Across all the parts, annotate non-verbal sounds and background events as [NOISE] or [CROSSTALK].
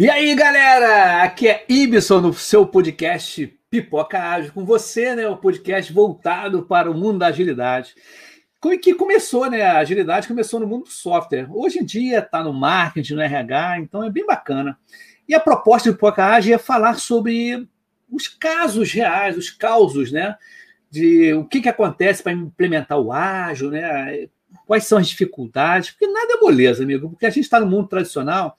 E aí, galera? Aqui é Ibson no seu podcast Pipoca Ágil com você, né? O podcast voltado para o mundo da agilidade. Que começou, né? A agilidade começou no mundo do software. Hoje em dia está no marketing, no RH, então é bem bacana. E a proposta do Pipoca Ágil é falar sobre os casos reais, os causos, né? De o que, que acontece para implementar o ágil, né? Quais são as dificuldades? Porque nada é moleza, amigo, porque a gente está no mundo tradicional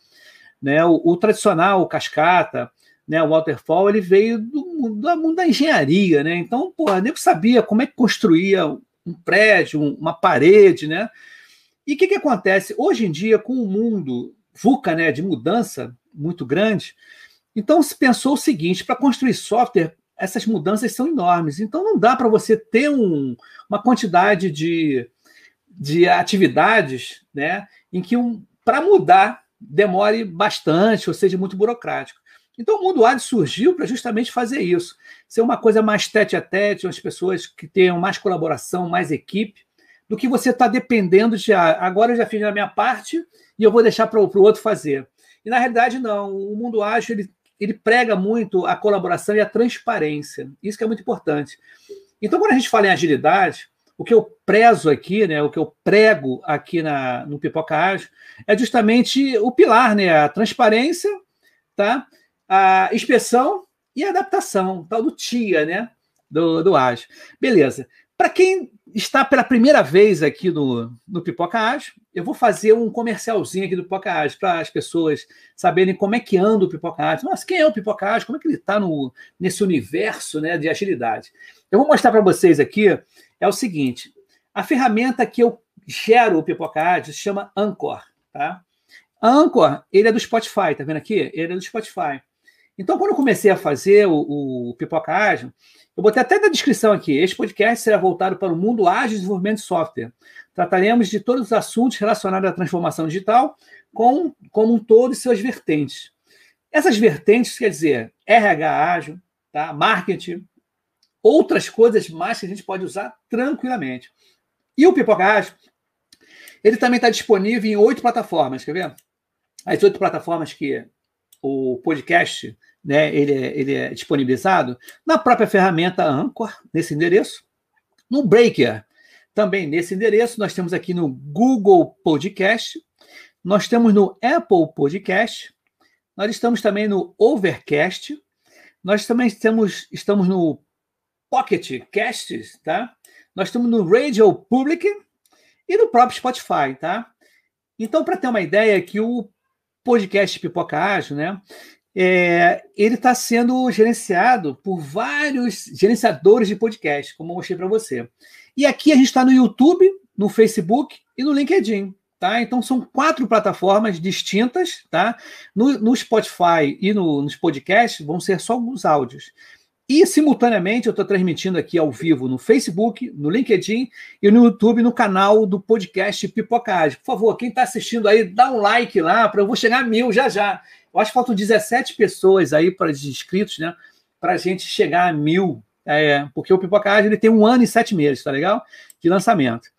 né? O, o tradicional, o cascata, né, o waterfall, ele veio do, do mundo da engenharia, né? Então, nem sabia como é que construía um prédio, uma parede, né? E o que, que acontece? Hoje em dia, com o mundo VUCA, né, de mudança muito grande, então se pensou o seguinte: para construir software, essas mudanças são enormes. Então não dá para você ter um, uma quantidade de, de atividades né, em que um, para mudar demore bastante ou seja muito burocrático. Então o mundo ágil surgiu para justamente fazer isso, ser uma coisa mais tete a tete, as pessoas que tenham mais colaboração, mais equipe, do que você está dependendo de ah, agora eu já fiz a minha parte e eu vou deixar para o outro fazer. E na realidade não, o mundo ágil ele, ele prega muito a colaboração e a transparência. Isso que é muito importante. Então quando a gente fala em agilidade, o que eu prezo aqui, né, o que eu prego aqui na, no Pipoca Ágil, é justamente o pilar, né, a transparência, tá? a inspeção e a adaptação, tal do TIA, né, do, do Ágil. Beleza. Para quem está pela primeira vez aqui no, no Pipoca Ágil, eu vou fazer um comercialzinho aqui do Pipoca Ágil para as pessoas saberem como é que anda o Pipoca Ágil. Nossa, quem é o Pipoca Ágil? Como é que ele está nesse universo né, de agilidade? Eu vou mostrar para vocês aqui é o seguinte: a ferramenta que eu gero o Pipoca Ágil se chama Anchor. Tá? Anchor, ele é do Spotify, tá vendo aqui? Ele é do Spotify. Então, quando eu comecei a fazer o, o Pipoca Ágil, eu botei até na descrição aqui. Este podcast será voltado para o mundo ágil de desenvolvimento de software. Trataremos de todos os assuntos relacionados à transformação digital, com, como um todo e suas vertentes. Essas vertentes, quer dizer, RH ágil, tá? marketing, outras coisas mais que a gente pode usar tranquilamente. E o Pipocast, ele também está disponível em oito plataformas, quer ver? As oito plataformas que o podcast né, ele, é, ele é disponibilizado na própria ferramenta Anchor, nesse endereço, no Breaker, também nesse endereço, nós temos aqui no Google Podcast, nós temos no Apple Podcast, nós estamos também no Overcast, nós também estamos, estamos no Pocket Casts, tá? Nós estamos no Radio Public e no próprio Spotify, tá? Então, para ter uma ideia, que o podcast Pipoca Ágil, né? É, ele está sendo gerenciado por vários gerenciadores de podcast, como eu mostrei para você. E aqui a gente está no YouTube, no Facebook e no LinkedIn. Tá? Então são quatro plataformas distintas, tá? No, no Spotify e no, nos podcasts vão ser só alguns áudios. E, simultaneamente, eu estou transmitindo aqui ao vivo no Facebook, no LinkedIn e no YouTube, no canal do podcast Pipocagem. Por favor, quem está assistindo aí, dá um like lá, para eu vou chegar a mil já já. Eu acho que faltam 17 pessoas aí para os inscritos, né? Para a gente chegar a mil. É, porque o Pipocagem ele tem um ano e sete meses, tá legal? De lançamento.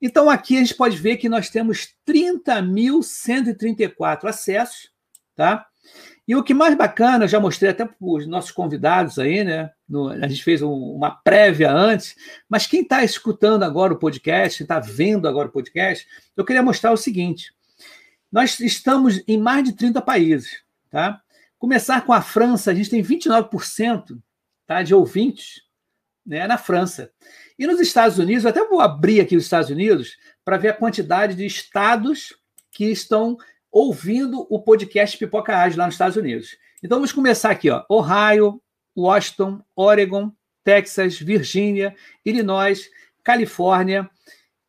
Então, aqui a gente pode ver que nós temos 30.134 acessos, tá? E o que mais bacana, eu já mostrei até para os nossos convidados aí, né? No, a gente fez um, uma prévia antes, mas quem está escutando agora o podcast, está vendo agora o podcast, eu queria mostrar o seguinte: nós estamos em mais de 30 países, tá? Começar com a França, a gente tem 29% tá, de ouvintes né, na França. E nos Estados Unidos, eu até vou abrir aqui os Estados Unidos para ver a quantidade de estados que estão ouvindo o podcast Pipoca Ágil lá nos Estados Unidos. Então vamos começar aqui, ó. Ohio, Washington, Oregon, Texas, Virgínia, Illinois, Califórnia,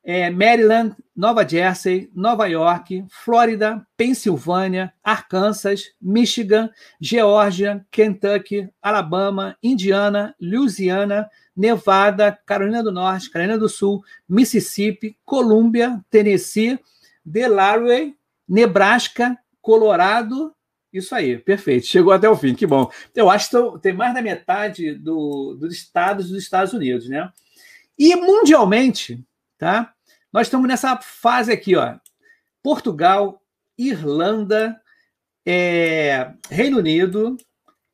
é, Maryland, Nova Jersey, Nova York, Flórida, Pensilvânia, Arkansas, Michigan, Geórgia, Kentucky, Alabama, Indiana, Louisiana, Nevada, Carolina do Norte, Carolina do Sul, Mississippi, Colômbia, Tennessee, Delaware, Nebraska, Colorado, isso aí, perfeito. Chegou até o fim, que bom. Eu acho que tem mais da metade do, dos estados dos Estados Unidos, né? E mundialmente, tá? Nós estamos nessa fase aqui, ó. Portugal, Irlanda, é, Reino Unido,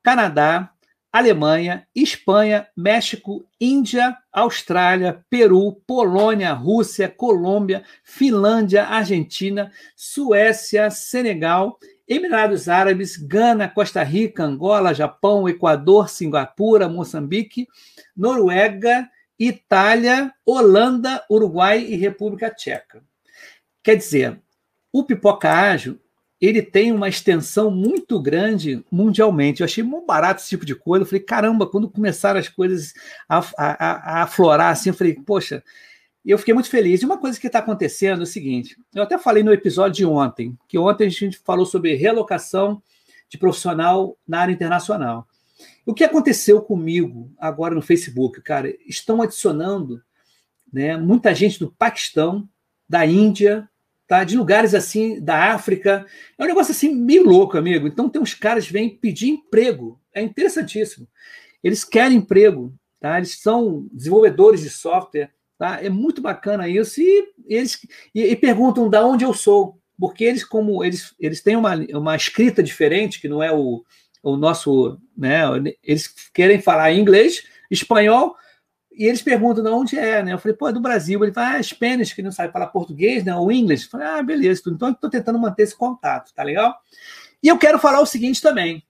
Canadá, Alemanha, Espanha, México, Índia, Austrália, Peru, Polônia, Rússia, Colômbia, Finlândia, Argentina, Suécia, Senegal, Emirados Árabes, Gana, Costa Rica, Angola, Japão, Equador, Singapura, Moçambique, Noruega, Itália, Holanda, Uruguai e República Tcheca. Quer dizer, o pipoca ágil ele tem uma extensão muito grande mundialmente. Eu achei muito barato esse tipo de coisa. Eu falei, caramba, quando começaram as coisas a, a, a aflorar assim, eu falei, poxa, eu fiquei muito feliz. E uma coisa que está acontecendo é o seguinte: eu até falei no episódio de ontem, que ontem a gente falou sobre relocação de profissional na área internacional. O que aconteceu comigo agora no Facebook, cara? Estão adicionando né, muita gente do Paquistão, da Índia, tá? de lugares assim, da África. É um negócio assim meio louco, amigo. Então tem uns caras que vêm pedir emprego. É interessantíssimo. Eles querem emprego, tá? Eles são desenvolvedores de software, tá? É muito bacana isso. E eles e, e perguntam de onde eu sou. Porque eles, como eles, eles têm uma, uma escrita diferente, que não é o, o nosso. Né? Eles querem falar inglês, espanhol, e eles perguntam de onde é, né? Eu falei, pô, é do Brasil. Ele fala, ah, Spanish, que não sabe falar português, né? Ou inglês. Eu falei, ah, beleza. Então, estou tentando manter esse contato, tá legal? E eu quero falar o seguinte também.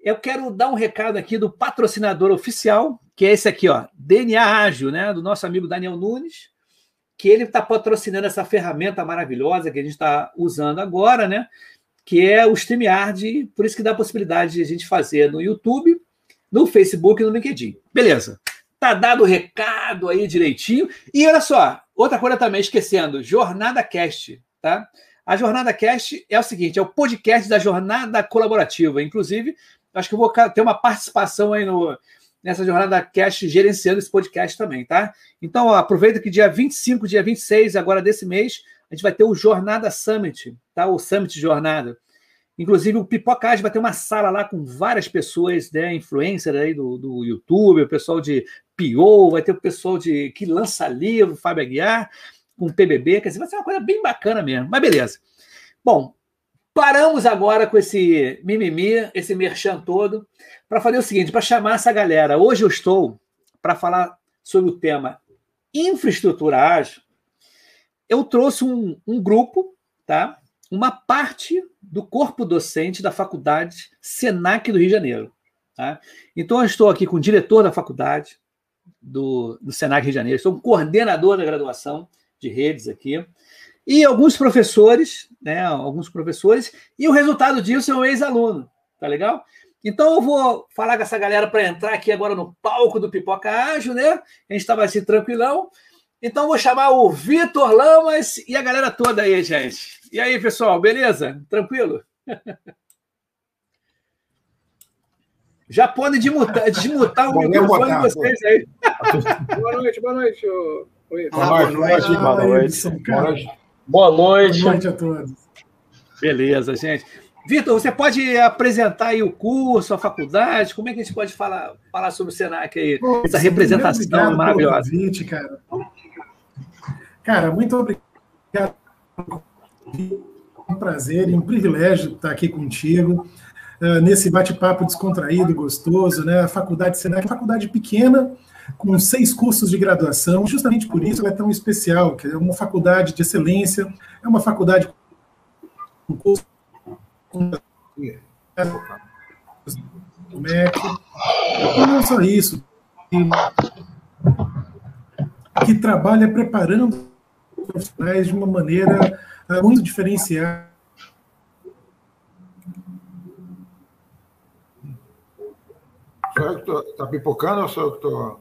Eu quero dar um recado aqui do patrocinador oficial, que é esse aqui, ó, DNA Ágil, né? Do nosso amigo Daniel Nunes, que ele está patrocinando essa ferramenta maravilhosa que a gente está usando agora, né? Que é o StreamYard, por isso que dá a possibilidade de a gente fazer no YouTube, no Facebook e no LinkedIn. Beleza. Tá dado o recado aí direitinho. E olha só, outra coisa também, esquecendo, Jornada Cast, tá? A Jornada Cast é o seguinte, é o podcast da Jornada Colaborativa. Inclusive, acho que eu vou ter uma participação aí no, nessa Jornada Cast gerenciando esse podcast também, tá? Então, ó, aproveita que dia 25, dia 26, agora desse mês, a gente vai ter o Jornada Summit, tá? O Summit Jornada. Inclusive, o Pipocage vai ter uma sala lá com várias pessoas, né, influencers aí do, do YouTube, o pessoal de PO, vai ter o pessoal de que lança livro, Fábio Aguiar, com PBB, quer dizer, vai ser uma coisa bem bacana mesmo. Mas beleza. Bom, paramos agora com esse mimimi, esse merchan todo, para fazer o seguinte, para chamar essa galera. Hoje eu estou para falar sobre o tema infraestrutura ágil. Eu trouxe um, um grupo, tá? Uma parte do corpo docente da faculdade SENAC do Rio de Janeiro. Tá? Então, eu estou aqui com o diretor da faculdade do, do SENAC Rio de Janeiro, sou um coordenador da graduação de redes aqui, e alguns professores, né, alguns professores, e o resultado disso é um ex-aluno, tá legal? Então eu vou falar com essa galera para entrar aqui agora no palco do Pipoca Ágil, né? A gente estava assim tranquilão. Então vou chamar o Vitor Lamas e a galera toda aí, gente. E aí, pessoal, beleza? Tranquilo? [LAUGHS] Já pode desmutar, desmutar o microfone de vocês aí. [LAUGHS] boa noite, boa noite. Oi. boa, noite, boa noite. Boa noite. Boa noite. Boa noite a todos. Beleza, gente. Vitor, você pode apresentar aí o curso, a faculdade? Como é que a gente pode falar, falar sobre o Senac aí? Pô, essa representação maravilhosa. Convite, cara. cara, muito obrigado. É um prazer e um privilégio estar aqui contigo. Uh, nesse bate-papo descontraído, gostoso, né? A faculdade Senac é uma faculdade pequena, com seis cursos de graduação, justamente por isso ela é tão especial, que é uma faculdade de excelência, é uma faculdade com curso e não só isso, que trabalha preparando profissionais de uma maneira uh, muito diferenciada Sou eu que tô, tá pipocando ou sou eu que tô...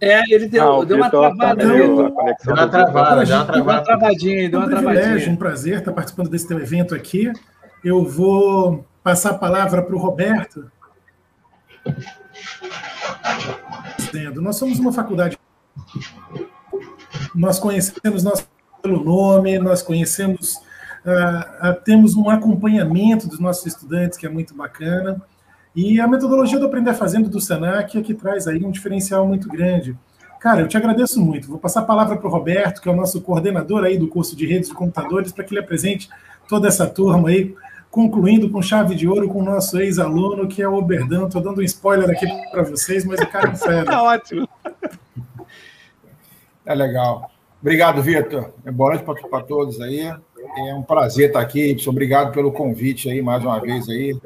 É, ele deu, não, deu uma travada. Tá deu, uma travada, deu uma, uma travadinha, deu uma um travadinha. Um prazer estar participando desse teu evento aqui. Eu vou passar a palavra para o Roberto. Nós somos uma faculdade. Nós conhecemos nós pelo nome, nós conhecemos, uh, uh, temos um acompanhamento dos nossos estudantes que é muito bacana. E a metodologia do Aprender Fazendo do Senac é que traz aí um diferencial muito grande. Cara, eu te agradeço muito. Vou passar a palavra para o Roberto, que é o nosso coordenador aí do curso de redes de computadores, para que ele apresente toda essa turma aí concluindo com chave de ouro com o nosso ex-aluno, que é o Oberdan. Estou dando um spoiler aqui para vocês, mas o cara é fera. [LAUGHS] Tá ótimo. É legal. Obrigado, Vitor. É boa noite para todos aí. É um prazer estar aqui. Obrigado pelo convite aí mais uma vez aí.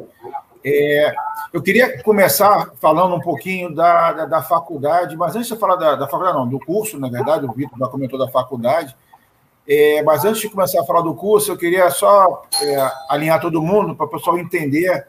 É, eu queria começar falando um pouquinho da, da, da, faculdade, mas antes de falar da, da faculdade, não, do curso, na verdade, o Vitor já comentou da faculdade. É, mas antes de começar a falar do curso, eu queria só é, alinhar todo mundo para o pessoal entender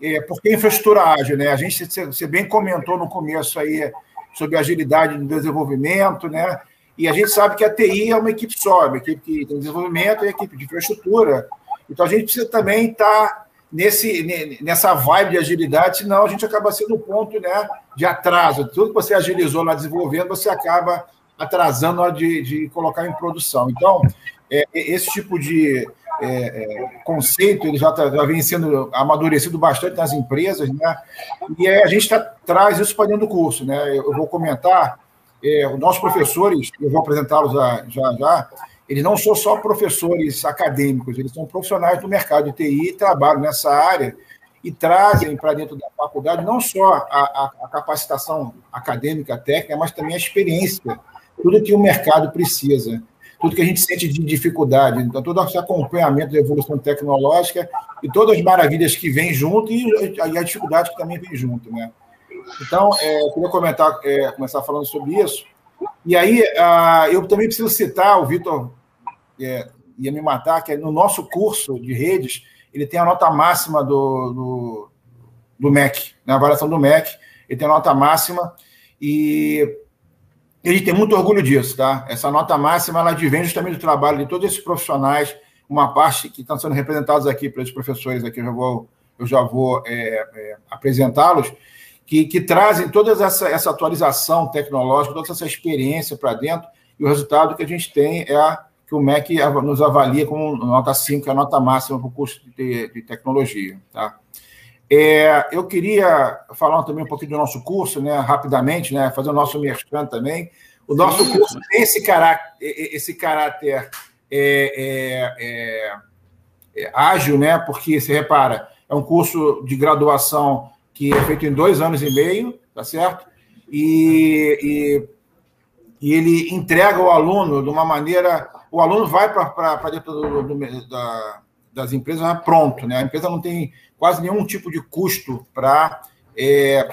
é, por que infraestrutura ágil. Né? A gente, você bem comentou no começo aí sobre agilidade no desenvolvimento, né? E a gente sabe que a TI é uma equipe só, uma equipe que tem desenvolvimento e equipe de infraestrutura. Então a gente precisa também estar tá nesse, nessa vibe de agilidade, senão a gente acaba sendo um ponto né, de atraso. Tudo que você agilizou lá desenvolvendo, você acaba atrasando na hora de, de colocar em produção. Então, é, esse tipo de é, é, conceito ele já, tá, já vem sendo amadurecido bastante nas empresas, né? E a gente tá, traz isso para dentro do curso, né? Eu vou comentar, é, os nossos professores, eu vou apresentá-los já já, eles não são só professores acadêmicos, eles são profissionais do mercado de TI, trabalham nessa área e trazem para dentro da faculdade não só a, a, a, capacitação acadêmica, técnica, mas também a experiência, tudo que o mercado precisa, tudo que a gente sente de dificuldade. Então, todo esse acompanhamento da evolução tecnológica e todas as maravilhas que vêm junto e, e a dificuldade que também vem junto. Né? Então, é, eu queria comentar, é, começar falando sobre isso. E aí, eu também preciso citar, o Vitor é, ia me matar, que é no nosso curso de redes, ele tem a nota máxima do, do, do MEC, na avaliação do MEC, ele tem a nota máxima e ele tem muito orgulho disso, tá? Essa nota máxima, ela advém justamente do trabalho de todos esses profissionais, uma parte que estão sendo representados aqui pelos professores, aqui eu já vou, eu já vou é, é, apresentá-los, que, que, trazem toda essa, essa atualização tecnológica, toda essa experiência para dentro, e o resultado que a gente tem é a que o MEC nos avalia como nota 5, que é a nota máxima para o curso de, de tecnologia. Tá? É, eu queria falar também um pouquinho do nosso curso, né, rapidamente, né, fazer o nosso merchan também. O nosso Sim. curso tem esse caráter, esse caráter é, é, é, é, ágil, né, porque, você repara, é um curso de graduação que é feito em dois anos e meio, tá certo? E, e, e ele entrega o aluno de uma maneira o aluno vai para dentro do, do, da, das empresas pronto, né? A empresa não tem quase nenhum tipo de custo para é,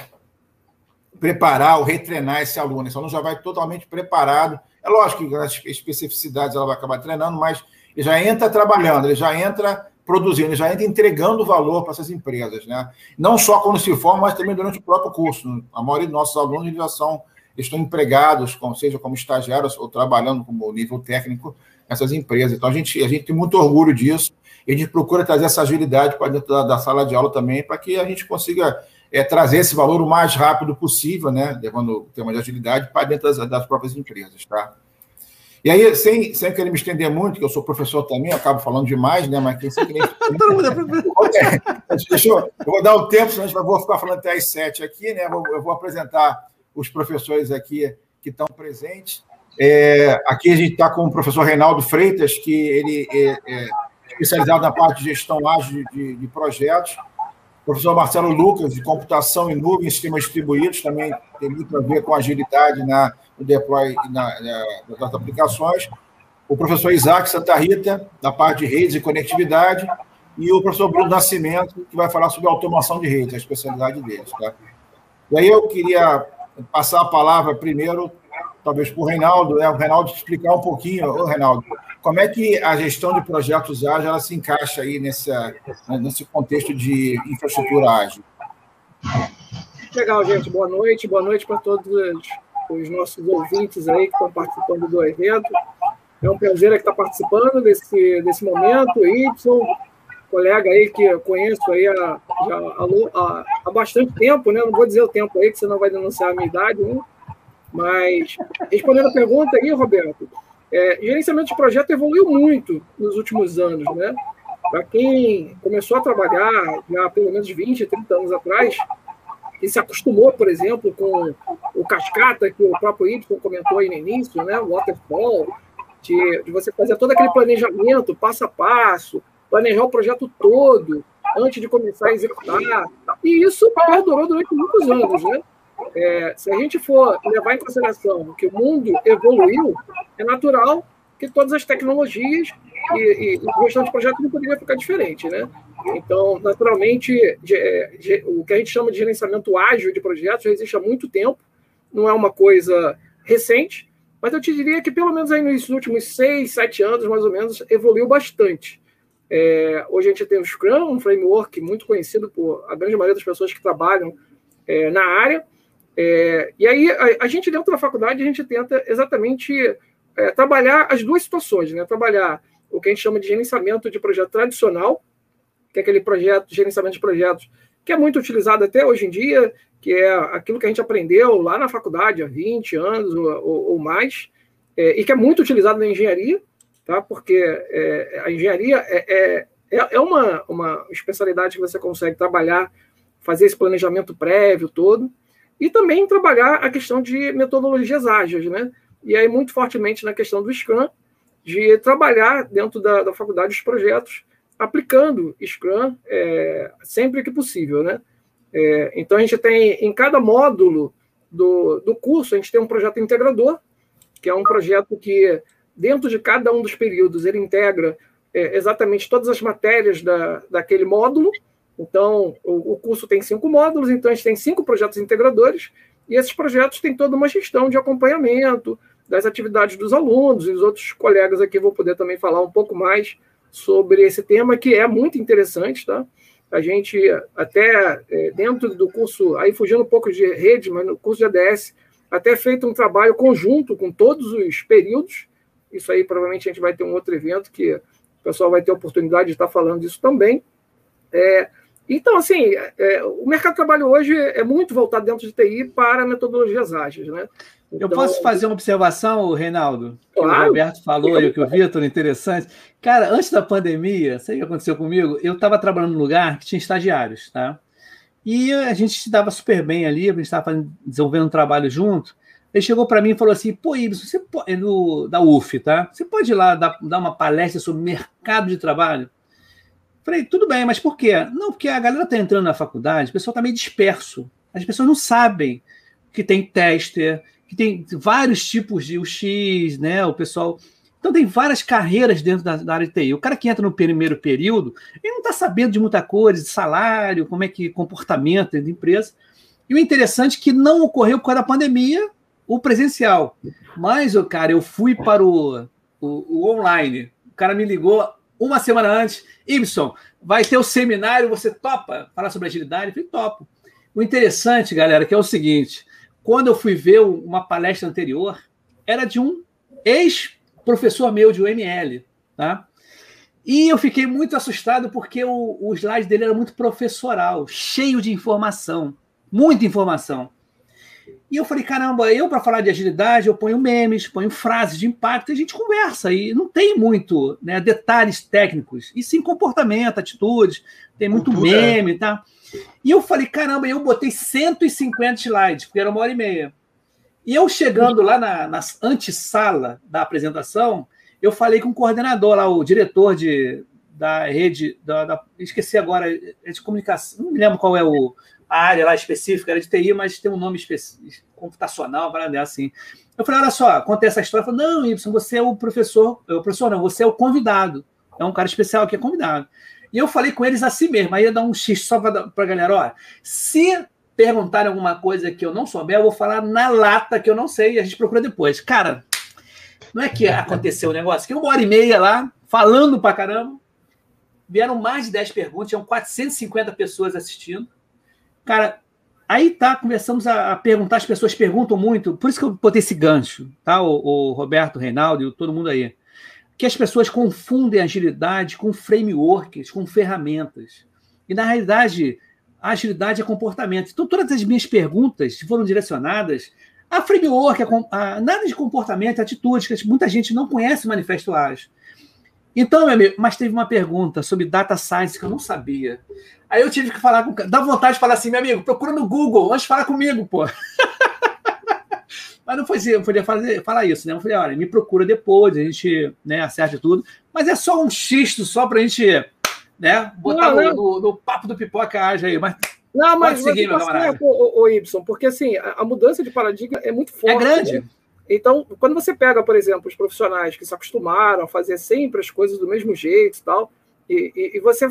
preparar ou retreinar esse aluno. Esse aluno já vai totalmente preparado. É lógico que as especificidades ela vai acabar treinando, mas ele já entra trabalhando, ele já entra produzindo, já entra entregando valor para essas empresas, né? Não só quando se forma, mas também durante o próprio curso. A maioria dos nossos alunos já são estão empregados, seja como estagiários ou trabalhando como nível técnico nessas empresas. Então, a gente, a gente tem muito orgulho disso e a gente procura trazer essa agilidade para dentro da, da, sala de aula também, para que a gente consiga é, trazer esse valor o mais rápido possível, né, levando o tema de agilidade para dentro das, das próprias empresas, tá? E aí, sem, sem querer me estender muito, que eu sou professor também, acabo falando demais, né? Mas quem sempre. [LAUGHS] É Deixa eu, eu vou dar o tempo, senão eu vou ficar falando até às sete aqui, né? Eu vou apresentar os professores aqui que estão presentes. É, aqui a gente está com o professor Reinaldo Freitas, que ele é, é especializado na parte de gestão ágil de, de, projetos. O professor Marcelo Lucas, de computação em nuvem e sistemas distribuídos, também tem muito a ver com agilidade na, no deploy na, na, das aplicações. O professor Isaac Santa Rita, da parte de redes e conectividade. E o professor Bruno Nascimento, que vai falar sobre automação de redes, a especialidade deles. Tá? E aí eu queria passar a palavra primeiro, talvez para o Reinaldo, né? o Reinaldo explicar um pouquinho, ô Reinaldo, como é que a gestão de projetos ágeis ela se encaixa aí nessa, nesse contexto de infraestrutura ágil? Legal, gente. Boa noite. Boa noite para todos os nossos ouvintes aí que estão participando do evento. É um prazer estar participando desse, desse momento. Y, colega aí que eu conheço aí há, há, há, bastante tempo, né? Não vou dizer o tempo aí, que senão vai denunciar a minha idade, né? Mas, respondendo a pergunta aí, Roberto, é, gerenciamento de projeto evoluiu muito nos últimos anos, né? Para quem começou a trabalhar já há pelo menos 20, 30 anos atrás, e se acostumou, por exemplo, com o cascata que o próprio Y comentou aí no início, né? O waterfall, de, de você fazer todo aquele planejamento passo a passo, planejar o projeto todo antes de começar a executar. E isso perdurou durante muitos anos, né? É, se a gente for levar em consideração que o mundo evoluiu, é natural que todas as tecnologias e, e o restante do projeto não poderia ficar diferente, né? Então, naturalmente, o que a gente chama de gerenciamento ágil de projetos já existe há muito tempo, não é uma coisa recente, mas eu te diria que pelo menos aí nos últimos seis, sete anos, mais ou menos, evoluiu bastante. É, hoje a gente tem o Scrum, um framework muito conhecido por a grande maioria das pessoas que trabalham é, na área. É, e aí a, a, gente dentro da faculdade a gente tenta exatamente é, trabalhar as duas situações, né? Trabalhar o que a gente chama de gerenciamento de projeto tradicional, que é aquele projeto, gerenciamento de projetos, que é muito utilizado até hoje em dia, que é aquilo que a gente aprendeu lá na faculdade há 20 anos ou, ou, ou mais, é, e que é muito utilizado na engenharia, tá? porque é, a engenharia é, é, é uma, uma especialidade que você consegue trabalhar, fazer esse planejamento prévio todo, e também trabalhar a questão de metodologias ágeis, né? E aí, muito fortemente na questão do Scrum, de trabalhar dentro da, da faculdade os projetos aplicando Scrum é, sempre que possível, né? É, então a gente tem em cada módulo do, do curso a gente tem um projeto integrador, que é um projeto que dentro de cada um dos períodos ele integra é, exatamente todas as matérias da, daquele módulo. Então o, o curso tem cinco módulos, então a gente tem cinco projetos integradores e esses projetos têm toda uma gestão de acompanhamento das atividades dos alunos e os outros colegas aqui vão poder também falar um pouco mais sobre esse tema, que é muito interessante, tá? A gente até é, dentro do curso, aí fugindo um pouco de rede, mas no curso de ADS, até feito um trabalho conjunto com todos os períodos. Isso aí provavelmente a gente vai ter um outro evento que o pessoal vai ter a oportunidade de estar falando disso também. É, então, assim, é, o mercado de trabalho hoje é muito voltado dentro de TI para metodologias ágeis, né? Então, eu posso fazer uma observação, Reinaldo? Que claro. o Roberto falou e o que o Vitor, interessante. Cara, antes da pandemia, sabe o que aconteceu comigo? Eu estava trabalhando num lugar que tinha estagiários, tá? E a gente se dava super bem ali, a gente estava desenvolvendo um trabalho junto. Ele chegou para mim e falou assim: pô, Ibsen, você pode, no, da UF, tá? Você pode ir lá dar, dar uma palestra sobre mercado de trabalho? Falei, tudo bem, mas por quê? Não, porque a galera está entrando na faculdade, o pessoal está meio disperso. As pessoas não sabem que tem tester, que tem vários tipos de UX, né? O pessoal. Então tem várias carreiras dentro da, da área de TI. O cara que entra no primeiro período, ele não está sabendo de muita coisa, de salário, como é que comportamento da empresa. E o interessante é que não ocorreu por causa da pandemia o presencial. Mas, cara, eu fui para o, o, o online. O cara me ligou uma semana antes. Ibson, vai ter o seminário, você topa falar sobre agilidade? Eu falei, topo. O interessante, galera, que é o seguinte: quando eu fui ver uma palestra anterior, era de um ex-professor meu de UML, tá? E eu fiquei muito assustado porque o, o slide dele era muito professoral, cheio de informação, muita informação. E eu falei, caramba, eu para falar de agilidade, eu ponho memes, ponho frases de impacto e a gente conversa. E não tem muito né, detalhes técnicos, e sim comportamento, atitudes, tem muito Cultura. meme, tá? E eu falei, caramba, eu botei 150 slides, porque era uma hora e meia. E eu chegando lá na, na antessala da apresentação, eu falei com o coordenador lá, o diretor de, da rede, da, da, esqueci agora, é de comunicação, não me lembro qual é o, a área lá específica, era de TI, mas tem um nome específico, computacional, para assim. Eu falei, olha só, contei essa história, falei, não, Y, você é o professor, o professor não, você é o convidado, é um cara especial que é convidado. E eu falei com eles assim mesmo, aí ia dar um X só para a galera, olha, se perguntarem alguma coisa que eu não souber, eu vou falar na lata que eu não sei e a gente procura depois. Cara, não é que aconteceu o negócio? Que uma hora e meia lá, falando pra caramba, vieram mais de 10 perguntas, tinham 450 pessoas assistindo. Cara, aí tá, começamos a, perguntar, as pessoas perguntam muito, por isso que eu botei esse gancho, tá? O, o Roberto, o Reinaldo e todo mundo aí que as pessoas confundem agilidade com frameworks, com ferramentas. E, na realidade, a agilidade é comportamento. Então, todas as minhas perguntas foram direcionadas a framework, a, a nada de comportamento, atitudes, que muita gente não conhece o Manifesto Ágil. Então, meu amigo, mas teve uma pergunta sobre data science que eu não sabia. Aí eu tive que falar com. Dá vontade de falar assim, meu amigo, procura no Google, antes de falar comigo, pô. [LAUGHS] Mas não foi assim, eu podia fazer, falar isso, né? Eu falei, olha, me procura depois, a gente né, acerta tudo. Mas é só um xisto, só para a gente né? Botar não, no, no, no, papo do pipoca age aí, mas. Não, mas seguir, meu camarada. O, o, Y, porque assim, a, a, mudança de paradigma é muito forte. É grande. Né? Então, quando você pega, por exemplo, os profissionais que se acostumaram a fazer sempre as coisas do mesmo jeito e tal, e, e, e você,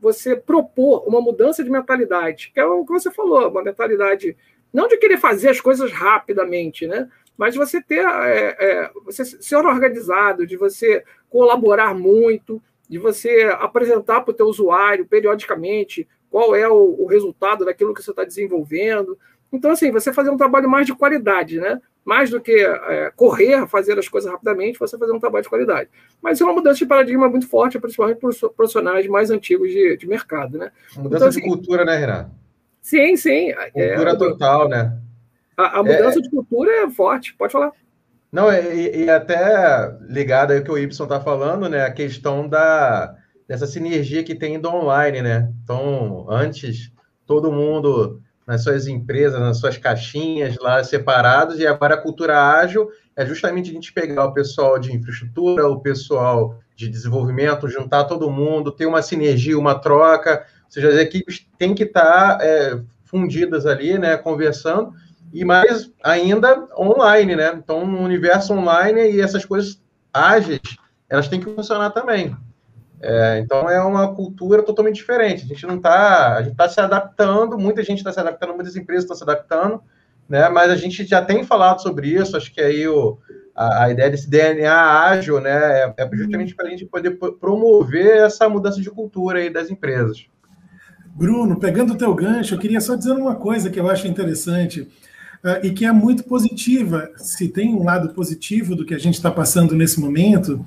você propor uma mudança de mentalidade, que é o que você falou, uma mentalidade não de querer fazer as coisas rapidamente, né? Mas de você ter, é, é, você ser organizado, de você colaborar muito, de você apresentar para o teu usuário periodicamente qual é o, o resultado daquilo que você está desenvolvendo. Então, assim, você fazer um trabalho mais de qualidade, né? mais do que é, correr, fazer as coisas rapidamente, você fazer um trabalho de qualidade. Mas é uma mudança de paradigma muito forte, principalmente para os profissionais mais antigos de, de mercado. Né? Mudança então, assim, de cultura, né, Renato? Sim, sim. É, cultura é, total, né? A, a mudança é, de cultura é forte, pode falar. Não, e, e até ligado aí o que o Y está falando, né? A questão da, dessa sinergia que tem do online, né? Então, antes, todo mundo nas suas empresas, nas suas caixinhas lá separados, e agora a cultura ágil é justamente a gente pegar o pessoal de infraestrutura, o pessoal de desenvolvimento, juntar todo mundo, ter uma sinergia, uma troca, seja, as equipes têm que estar é, fundidas ali, né, conversando, e mais ainda online, né? Então, no universo online e essas coisas ágeis, elas têm que funcionar também. É, então é uma cultura totalmente diferente. A gente não está, a gente está se adaptando, muita gente está se adaptando, muitas empresas estão se adaptando, né? Mas a gente já tem falado sobre isso. Acho que aí o, a, a ideia desse DNA ágil, né, é, é justamente para a gente poder promover essa mudança de cultura aí das empresas. Bruno, pegando o teu gancho, eu queria só dizer uma coisa que eu acho interessante uh, e que é muito positiva. Se tem um lado positivo do que a gente está passando nesse momento,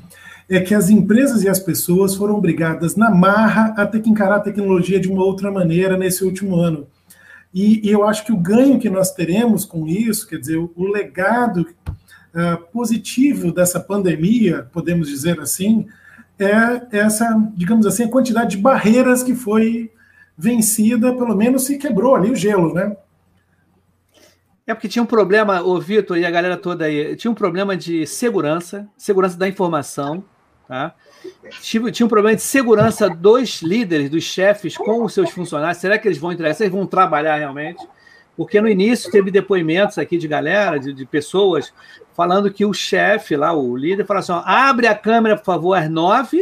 é que as empresas e as pessoas foram obrigadas na marra a ter que encarar a tecnologia de uma outra maneira nesse último ano. E, e eu acho que o ganho que nós teremos com isso, quer dizer, o, o legado uh, positivo dessa pandemia, podemos dizer assim, é essa, digamos assim, a quantidade de barreiras que foi vencida, pelo menos se quebrou ali o gelo, né? É porque tinha um problema, o Vitor e a galera toda aí, tinha um problema de segurança, segurança da informação, Tá? Tinha um problema de segurança dos líderes, dos chefes com os seus funcionários. Será que eles vão entregar? Eles vão trabalhar realmente? Porque no início teve depoimentos aqui de galera, de, de pessoas, falando que o chefe lá, o líder, falou assim: ó, abre a câmera, por favor, às nove.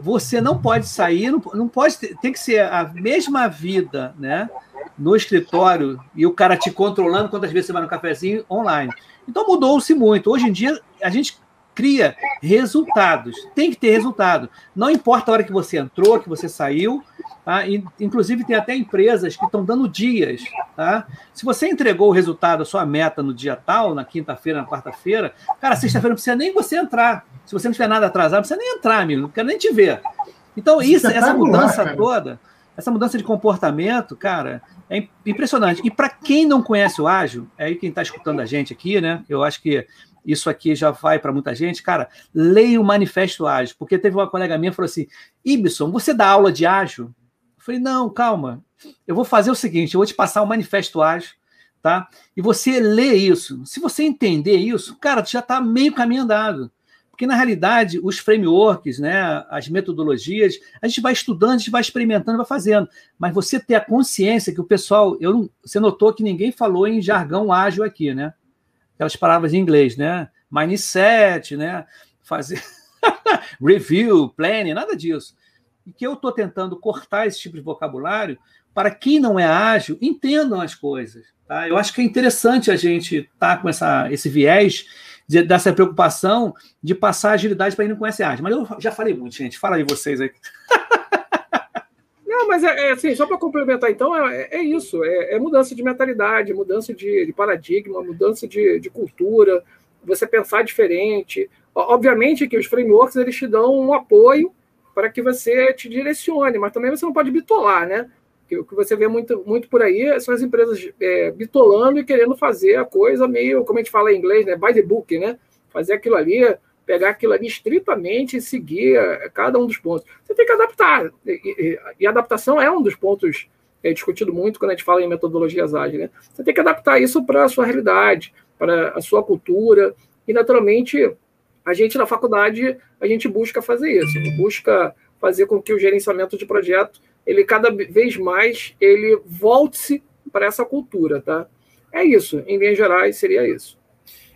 Você não pode sair, não, não pode tem que ser a mesma vida, né? No escritório e o cara te controlando quantas vezes você vai no cafezinho online. Então mudou-se muito. Hoje em dia, a gente cria resultados. Tem que ter resultado. Não importa a hora que você entrou, que você saiu. Tá? Inclusive, tem até empresas que estão dando dias. Tá? Se você entregou o resultado, a sua meta no dia tal, na quinta-feira, na quarta-feira, cara, sexta-feira não precisa nem você entrar. Se você não tiver nada atrasado, não precisa nem entrar, amigo. Não quero nem te ver. Então, isso, essa mudança toda, essa mudança de comportamento, cara, é impressionante. E para quem não conhece o ágil, é aí quem está escutando a gente aqui, né? Eu acho que isso aqui já vai para muita gente, cara, leia o Manifesto Ágil, porque teve uma colega minha que falou assim, Ibson, você dá aula de ágil? Eu falei, não, calma, eu vou fazer o seguinte, eu vou te passar o Manifesto Ágil, tá? E você lê isso. Se você entender isso, cara, já está meio caminho andado. Porque, na realidade, os frameworks, né, as metodologias, a gente vai estudando, a gente vai experimentando, vai fazendo. Mas você ter a consciência que o pessoal. Eu você notou que ninguém falou em jargão ágil aqui, né? aquelas palavras em inglês, né? Mindset, né? Fazer [LAUGHS] review, planning, nada disso. E que eu estou tentando cortar esse tipo de vocabulário para quem não é ágil, entendam as coisas. Tá? Eu acho que é interessante a gente estar tá com essa, esse viés de, dessa preocupação de passar agilidade para quem não conhece ágil. Mas eu já falei muito, gente. Fala aí vocês aí. [LAUGHS] Não, mas é, é assim, só para complementar, então, é, é isso: é, é, mudança de mentalidade, mudança de, de paradigma, mudança de, de, cultura, você pensar diferente. Obviamente que os frameworks eles te dão um apoio para que você te direcione, mas também você não pode bitolar, né? O que você vê muito, muito por aí são as empresas é, bitolando e querendo fazer a coisa meio, como a gente fala em inglês, né? By the book, né? Fazer aquilo ali pegar aquilo ali estritamente e seguir eh, cada um dos pontos. Você tem que adaptar. E, e, e adaptação é um dos pontos é discutido muito quando a gente fala em metodologias ágeis. Né? Você tem que adaptar isso para a sua realidade, para a sua cultura. E, naturalmente, a gente na faculdade, a gente busca fazer isso. Busca fazer com que o gerenciamento de projeto ele cada vez mais ele volte-se para essa cultura, tá? É isso, em linhas gerais seria isso.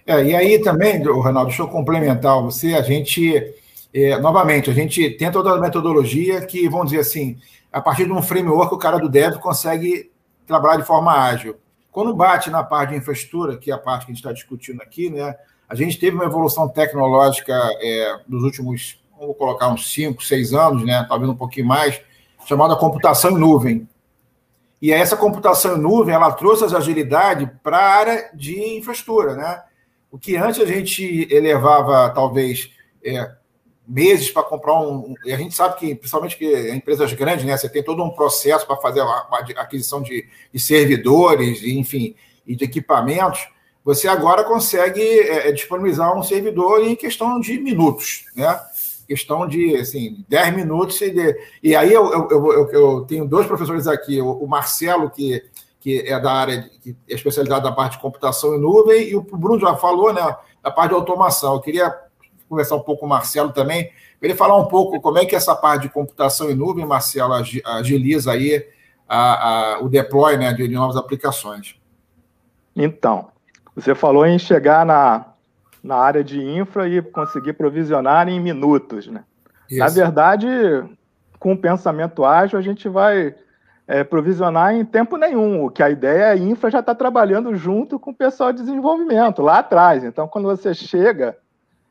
É, e aí também, Ronaldo, deixa eu complementar você, a gente, é, novamente, a gente tem toda a metodologia que, vamos dizer assim, a partir de um framework, o cara do dev consegue trabalhar de forma ágil. Quando bate na parte de infraestrutura, que é a parte que a gente está discutindo aqui, né, a gente teve uma evolução tecnológica é, nos últimos, vamos colocar uns 5, 6 anos, né, talvez um pouquinho mais, chamada computação em nuvem. E essa computação em nuvem, ela trouxe as agilidade para a área de infraestrutura, né? O que antes a gente elevava, talvez, é, meses para comprar um. E a gente sabe que, principalmente que empresas grandes, né, você tem todo um processo para fazer a, aquisição de, de, servidores, enfim, e de equipamentos. Você agora consegue é, é disponibilizar um servidor em questão de minutos, né? Questão de assim, 10 minutos. E, e aí eu, eu, eu, eu, tenho dois professores aqui, o, Marcelo, que que é da área, que é especializado na parte de computação em nuvem, e o Bruno já falou, né, da parte de automação. Eu queria conversar um pouco com o Marcelo também, ele falar um pouco como é que essa parte de computação em nuvem, Marcelo, agiliza aí a, a, o deploy né, de novas aplicações. Então, você falou em chegar na, na área de infra e conseguir provisionar em minutos, né? Isso. Na verdade, com o pensamento ágil, a gente vai é, provisionar em tempo nenhum. O que a ideia é a infra já está trabalhando junto com o pessoal de desenvolvimento lá atrás. Então, quando você chega,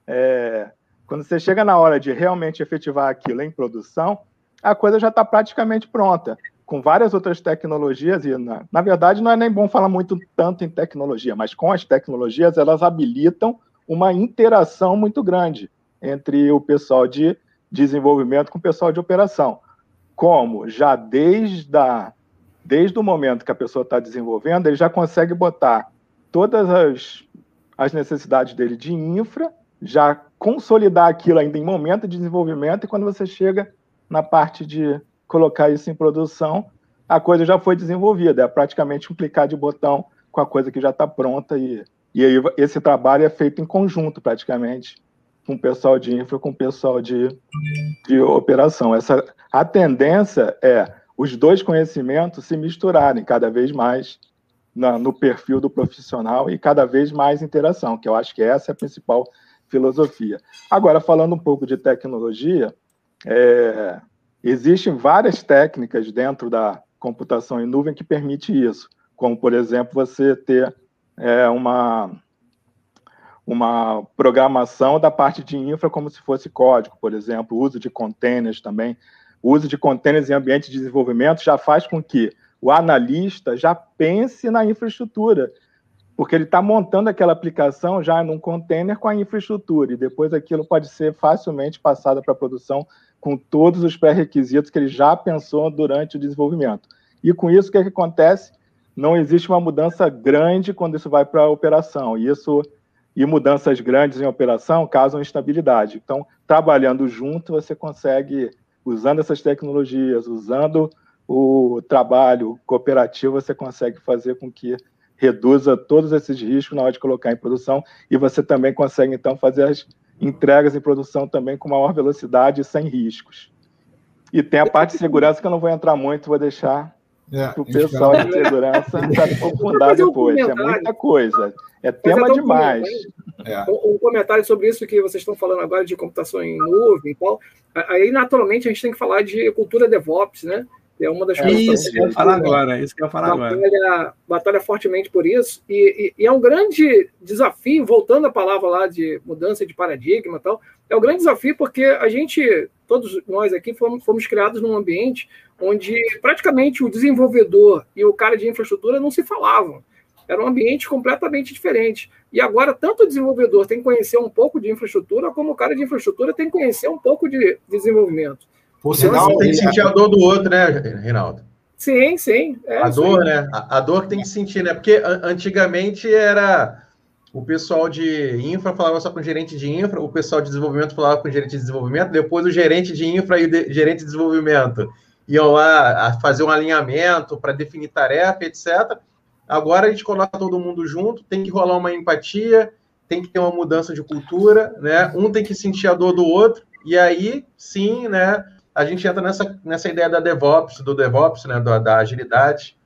é, quando você chega na hora de realmente efetivar aquilo em produção, a coisa já está praticamente pronta, com várias outras tecnologias e na, na verdade não é nem bom falar muito tanto em tecnologia, mas com as tecnologias elas habilitam uma interação muito grande entre o pessoal de desenvolvimento com o pessoal de operação. Como? Já desde, a, desde o momento que a pessoa está desenvolvendo, ele já consegue botar todas as, as necessidades dele de infra, já consolidar aquilo ainda em momento de desenvolvimento, e quando você chega na parte de colocar isso em produção, a coisa já foi desenvolvida, é praticamente um clicar de botão com a coisa que já está pronta, e, e aí esse trabalho é feito em conjunto, praticamente, com o pessoal de infra, com o pessoal de, de operação. Essa, a tendência é os dois conhecimentos se misturarem cada vez mais na, no perfil do profissional e cada vez mais interação, que eu acho que essa é a principal filosofia. Agora, falando um pouco de tecnologia, é, existem várias técnicas dentro da computação em nuvem que permite isso, como, por exemplo, você ter é, uma uma programação da parte de infra como se fosse código, por exemplo, uso de containers também. O uso de containers em ambiente de desenvolvimento já faz com que o analista já pense na infraestrutura, porque ele está montando aquela aplicação já num container com a infraestrutura, e depois aquilo pode ser facilmente passado para a produção com todos os pré-requisitos que ele já pensou durante o desenvolvimento. E com isso, o que, é que acontece? Não existe uma mudança grande quando isso vai para a operação. E isso e mudanças grandes em operação causam instabilidade. Então, trabalhando junto, você consegue, usando essas tecnologias, usando o trabalho cooperativo, você consegue fazer com que reduza todos esses riscos na hora de colocar em produção e você também consegue, então, fazer as entregas em produção também com maior velocidade e sem riscos. E tem a parte de segurança que eu não vou entrar muito, vou deixar é, o pessoal de segurança [LAUGHS] se aprofundar depois. Um é muita coisa. É tema demais. É. Um, um, comentário sobre isso que vocês estão falando agora de computação em nuvem e tal. Aí, naturalmente, a gente tem que falar de cultura DevOps, né? É uma das é, coisas. Isso que eu ia falar agora. Isso que eu ia falar batalha, agora. Batalha fortemente por isso. E, e, e, é um grande desafio, voltando à palavra lá de mudança de paradigma e tal, é um grande desafio porque a gente, todos nós aqui, fomos, fomos criados num ambiente onde praticamente o desenvolvedor e o cara de infraestrutura não se falavam. Era um ambiente completamente diferente. E agora, tanto o desenvolvedor tem que conhecer um pouco de infraestrutura, como o cara de infraestrutura tem que conhecer um pouco de desenvolvimento. Por então, sinal, tem que sentir a dor do outro, né, Reinaldo? Sim, sim. É, a dor, sim. né? A, a, dor que tem que sentir, né? Porque antigamente era o pessoal de infra falava só com o gerente de infra, o pessoal de desenvolvimento falava com o gerente de desenvolvimento, depois o gerente de infra e o de, gerente de desenvolvimento iam lá fazer um alinhamento para definir tarefa, etc. Agora a gente coloca todo mundo junto, tem que rolar uma empatia, tem que ter uma mudança de cultura, né? Um tem que sentir a dor do outro, e aí sim, né? A gente entra nessa, nessa ideia da DevOps, do DevOps, né, da, da agilidade.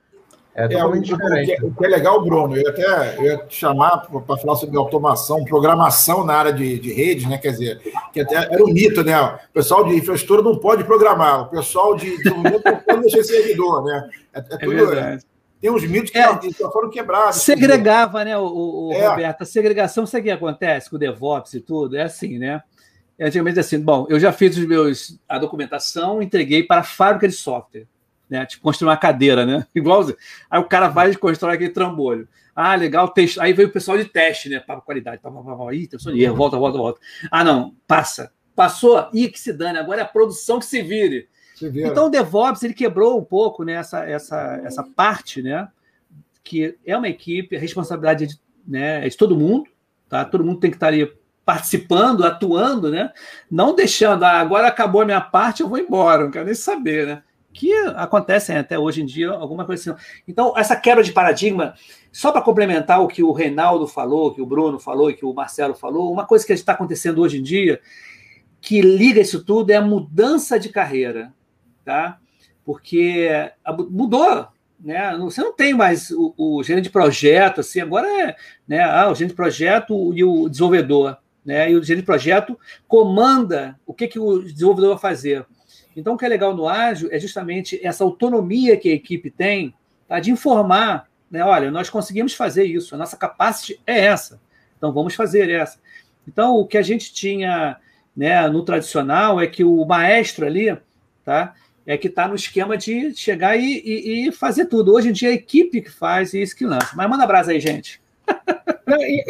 É, é o, diferente. O que, é legal, Bruno, eu até eu ia te chamar para falar sobre automação, programação na área de, de rede, né? Quer dizer, que até era um mito, né? O pessoal de infraestrutura não pode programar, o pessoal de desenvolvimento não pode mexer servidor, né? É, é, é tudo. É tem uns mitos que é, já foram quebrados. Segregava, né, o, o é. Roberto? A segregação, sabe o que acontece com o DevOps e tudo? É assim, né? Antigamente assim, bom, eu já fiz os meus, a documentação, entreguei para a fábrica de software né? Tipo, construir uma cadeira, né? [LAUGHS] Igual. Aí o cara vai e constrói aquele trambolho. Ah, legal, teste. Aí veio o pessoal de teste, né? Para qualidade. Pá, pá, pá, Ih, tem de erro, volta, volta, volta. Ah, não, passa. Passou, ih, que se dane, agora é a produção que se vire. Se então o DevOps ele quebrou um pouco né, essa, essa, essa parte, né? Que é uma equipe, a responsabilidade é de, né, é de todo mundo, tá? Todo mundo tem que estar ali participando, atuando, né? Não deixando, ah, agora acabou a minha parte, eu vou embora, não quero nem saber, né? que acontecem até hoje em dia, alguma coisa assim. Então, essa quebra de paradigma, só para complementar o que o Reinaldo falou, que o Bruno falou e que o Marcelo falou, uma coisa que está acontecendo hoje em dia, que liga isso tudo, é a mudança de carreira, tá? Porque mudou, né? Você não tem mais o, o gerente de projeto, assim, agora é né, ah, o gerente de projeto e o desenvolvedor, né? E o gerente de projeto comanda o que, que o desenvolvedor vai fazer. Então, o que é legal no ágil é justamente essa autonomia que a equipe tem tá, de informar, né? Olha, nós conseguimos fazer isso, a nossa capacidade é essa, então vamos fazer essa. Então, o que a gente tinha né, no tradicional é que o maestro ali, tá? É que está no esquema de chegar e, e, e, fazer tudo. Hoje em dia é a equipe que faz e isso que lança. Mas manda abraço aí, gente.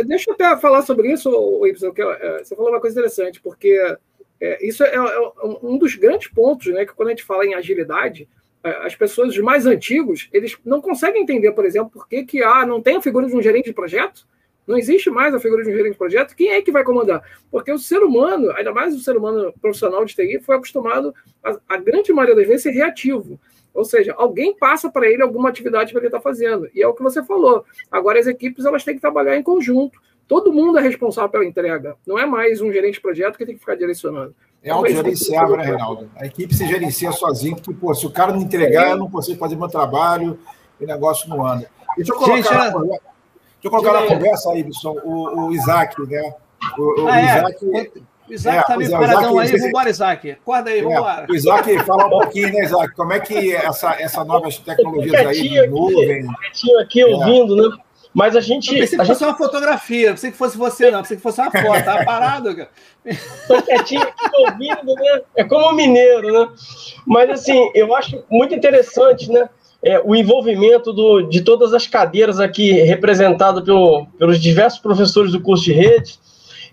Deixa eu até falar sobre isso, Y, que é, você falou uma coisa interessante, porque é, isso é, é, um dos grandes pontos, né? Que quando a gente fala em agilidade, é, as pessoas mais antigos, eles não conseguem entender, por exemplo, por que, que ah, não tem a figura de um gerente de projeto, não existe mais a figura de um gerente de projeto, quem é que vai comandar? Porque o ser humano, ainda mais o ser humano profissional de TI, foi acostumado, a, a grande maioria das vezes, ser reativo. Ou seja, alguém passa para ele alguma atividade para ele estar tá fazendo. E é o que você falou. Agora as equipes elas têm que trabalhar em conjunto. Todo mundo é responsável pela entrega. Não é mais um gerente de projeto que tem que ficar direcionando. É autogerenciável, né, Reinaldo? A equipe se gerencia sozinha, porque, pô, se o cara não entregar, eu não consigo fazer meu trabalho, o negócio não anda. Deixa eu colocar, Gente, na, deixa eu colocar na conversa aí, Bisson, o, o Isaac, né? O, o ah, é? Isaac. O Isaac é, tá meio paradão aí, vambora, Isaac. Acorda aí, é, vambora. O Isaac, fala um pouquinho, né, Isaac? Como é que essa, essa novas tecnologias aí de nuvem. aqui ouvindo, né? Mas a gente. Eu pensei que fosse gente... uma fotografia, não pensei que fosse você, não, pensei que fosse uma foto, tava parado, cara. Tô quietinho aqui ouvindo, né? É como mineiro, né? Mas assim, eu acho muito interessante, né? É, o envolvimento do, de todas as cadeiras aqui representadas pelo, pelos diversos professores do curso de rede.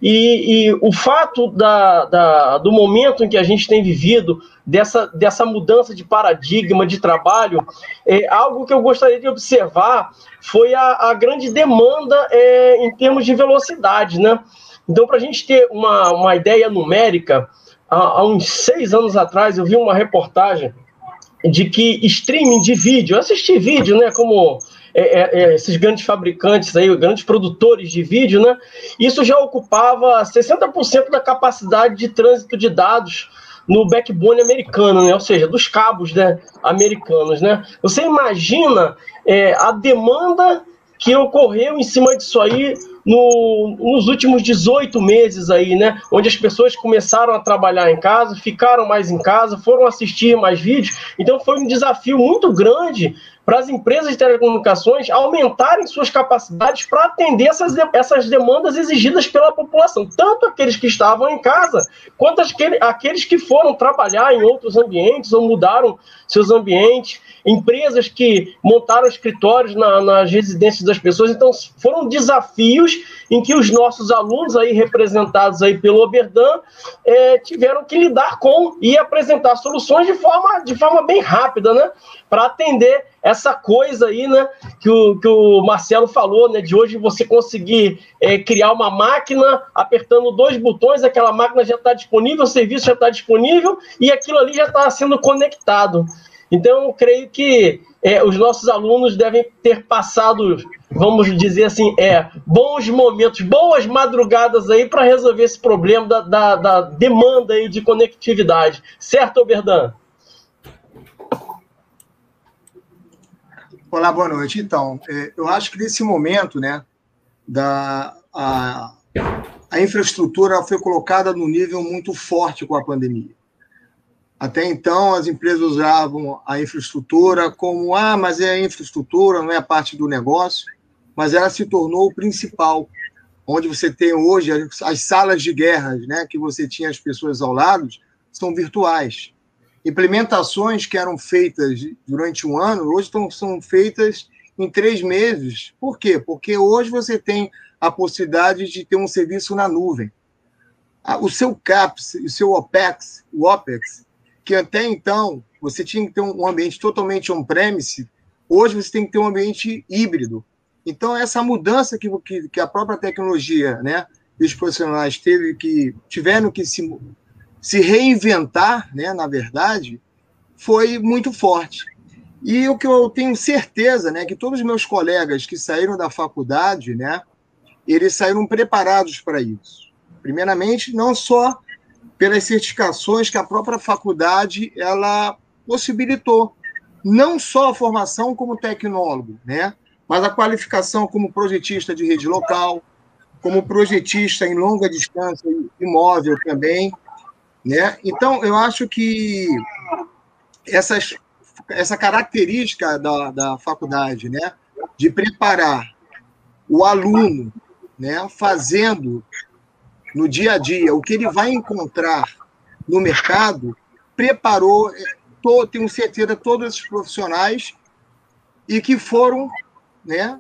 E, e o fato da, da, do momento em que a gente tem vivido, dessa, dessa mudança de paradigma de trabalho, é, algo que eu gostaria de observar foi a, a grande demanda é, em termos de velocidade, né? Então, para a gente ter uma, uma ideia numérica, há, há uns seis anos atrás eu vi uma reportagem de que streaming de vídeo, assistir vídeo, né, como é, é, é esses grandes fabricantes aí, grandes produtores de vídeo, né, isso já ocupava 60% da capacidade de trânsito de dados no backbone americano, né? ou seja, dos cabos né, americanos. Né? Você imagina é, a demanda que ocorreu em cima disso aí no, nos últimos 18 meses aí, né? Onde as pessoas começaram a trabalhar em casa, ficaram mais em casa, foram assistir mais vídeos. Então foi um desafio muito grande para as empresas de telecomunicações aumentarem suas capacidades para atender essas, essas demandas exigidas pela população, tanto aqueles que estavam em casa, quanto aqueles que foram trabalhar em outros ambientes ou mudaram seus ambientes, empresas que montaram escritórios na, nas residências das pessoas. Então, foram desafios em que os nossos alunos, aí representados aí pelo Oberdan, é, tiveram que lidar com e apresentar soluções de forma, de forma bem rápida, né? Para atender essa coisa aí, né, que o, que o Marcelo falou, né, de hoje você conseguir é, criar uma máquina apertando dois botões, aquela máquina já está disponível, o serviço já está disponível e aquilo ali já está sendo conectado. Então, creio que é, os nossos alunos devem ter passado, vamos dizer assim, é, bons momentos, boas madrugadas aí para resolver esse problema da, da, da, demanda aí de conectividade. Certo, Oberdan? Olá, boa noite. Então, é, eu acho que nesse momento, né, da, a, a infraestrutura foi colocada no nível muito forte com a pandemia. Até então, as empresas usavam a infraestrutura como, ah, mas é a infraestrutura, não é a parte do negócio, mas ela se tornou o principal, onde você tem hoje as salas de guerras, né, que você tinha as pessoas ao lado, são virtuais implementações que eram feitas durante um ano, hoje estão, são feitas em três meses. Por quê? Porque hoje você tem a possibilidade de ter um serviço na nuvem. O seu CAPS, o seu OPEX, o OPEX, que até então você tinha que ter um ambiente totalmente on-premise, hoje você tem que ter um ambiente híbrido. Então, essa mudança que, que, a própria tecnologia né, e os profissionais teve que, tiveram que se se reinventar, né, na verdade, foi muito forte. E o que eu tenho certeza, né, que todos os meus colegas que saíram da faculdade, né, eles saíram preparados para isso. Primeiramente, não só pelas certificações que a própria faculdade ela possibilitou, não só a formação como tecnólogo, né, mas a qualificação como projetista de rede local, como projetista em longa distância imóvel também, né? Então, eu acho que essas, essa característica da, da faculdade né, de preparar o aluno né, fazendo no dia a dia o que ele vai encontrar no mercado, preparou, tô, tenho certeza, todos esses profissionais e que foram né,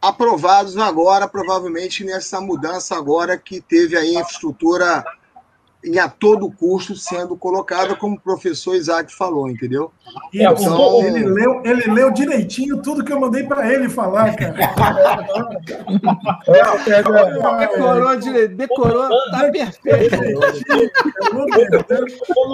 aprovados agora, provavelmente nessa mudança agora que teve a infraestrutura e a todo custo sendo colocada, como o professor Isaac falou, entendeu? É, então, ele, leu, ele leu direitinho tudo que eu mandei para ele falar, cara. decorou, decorou, tá perfeito.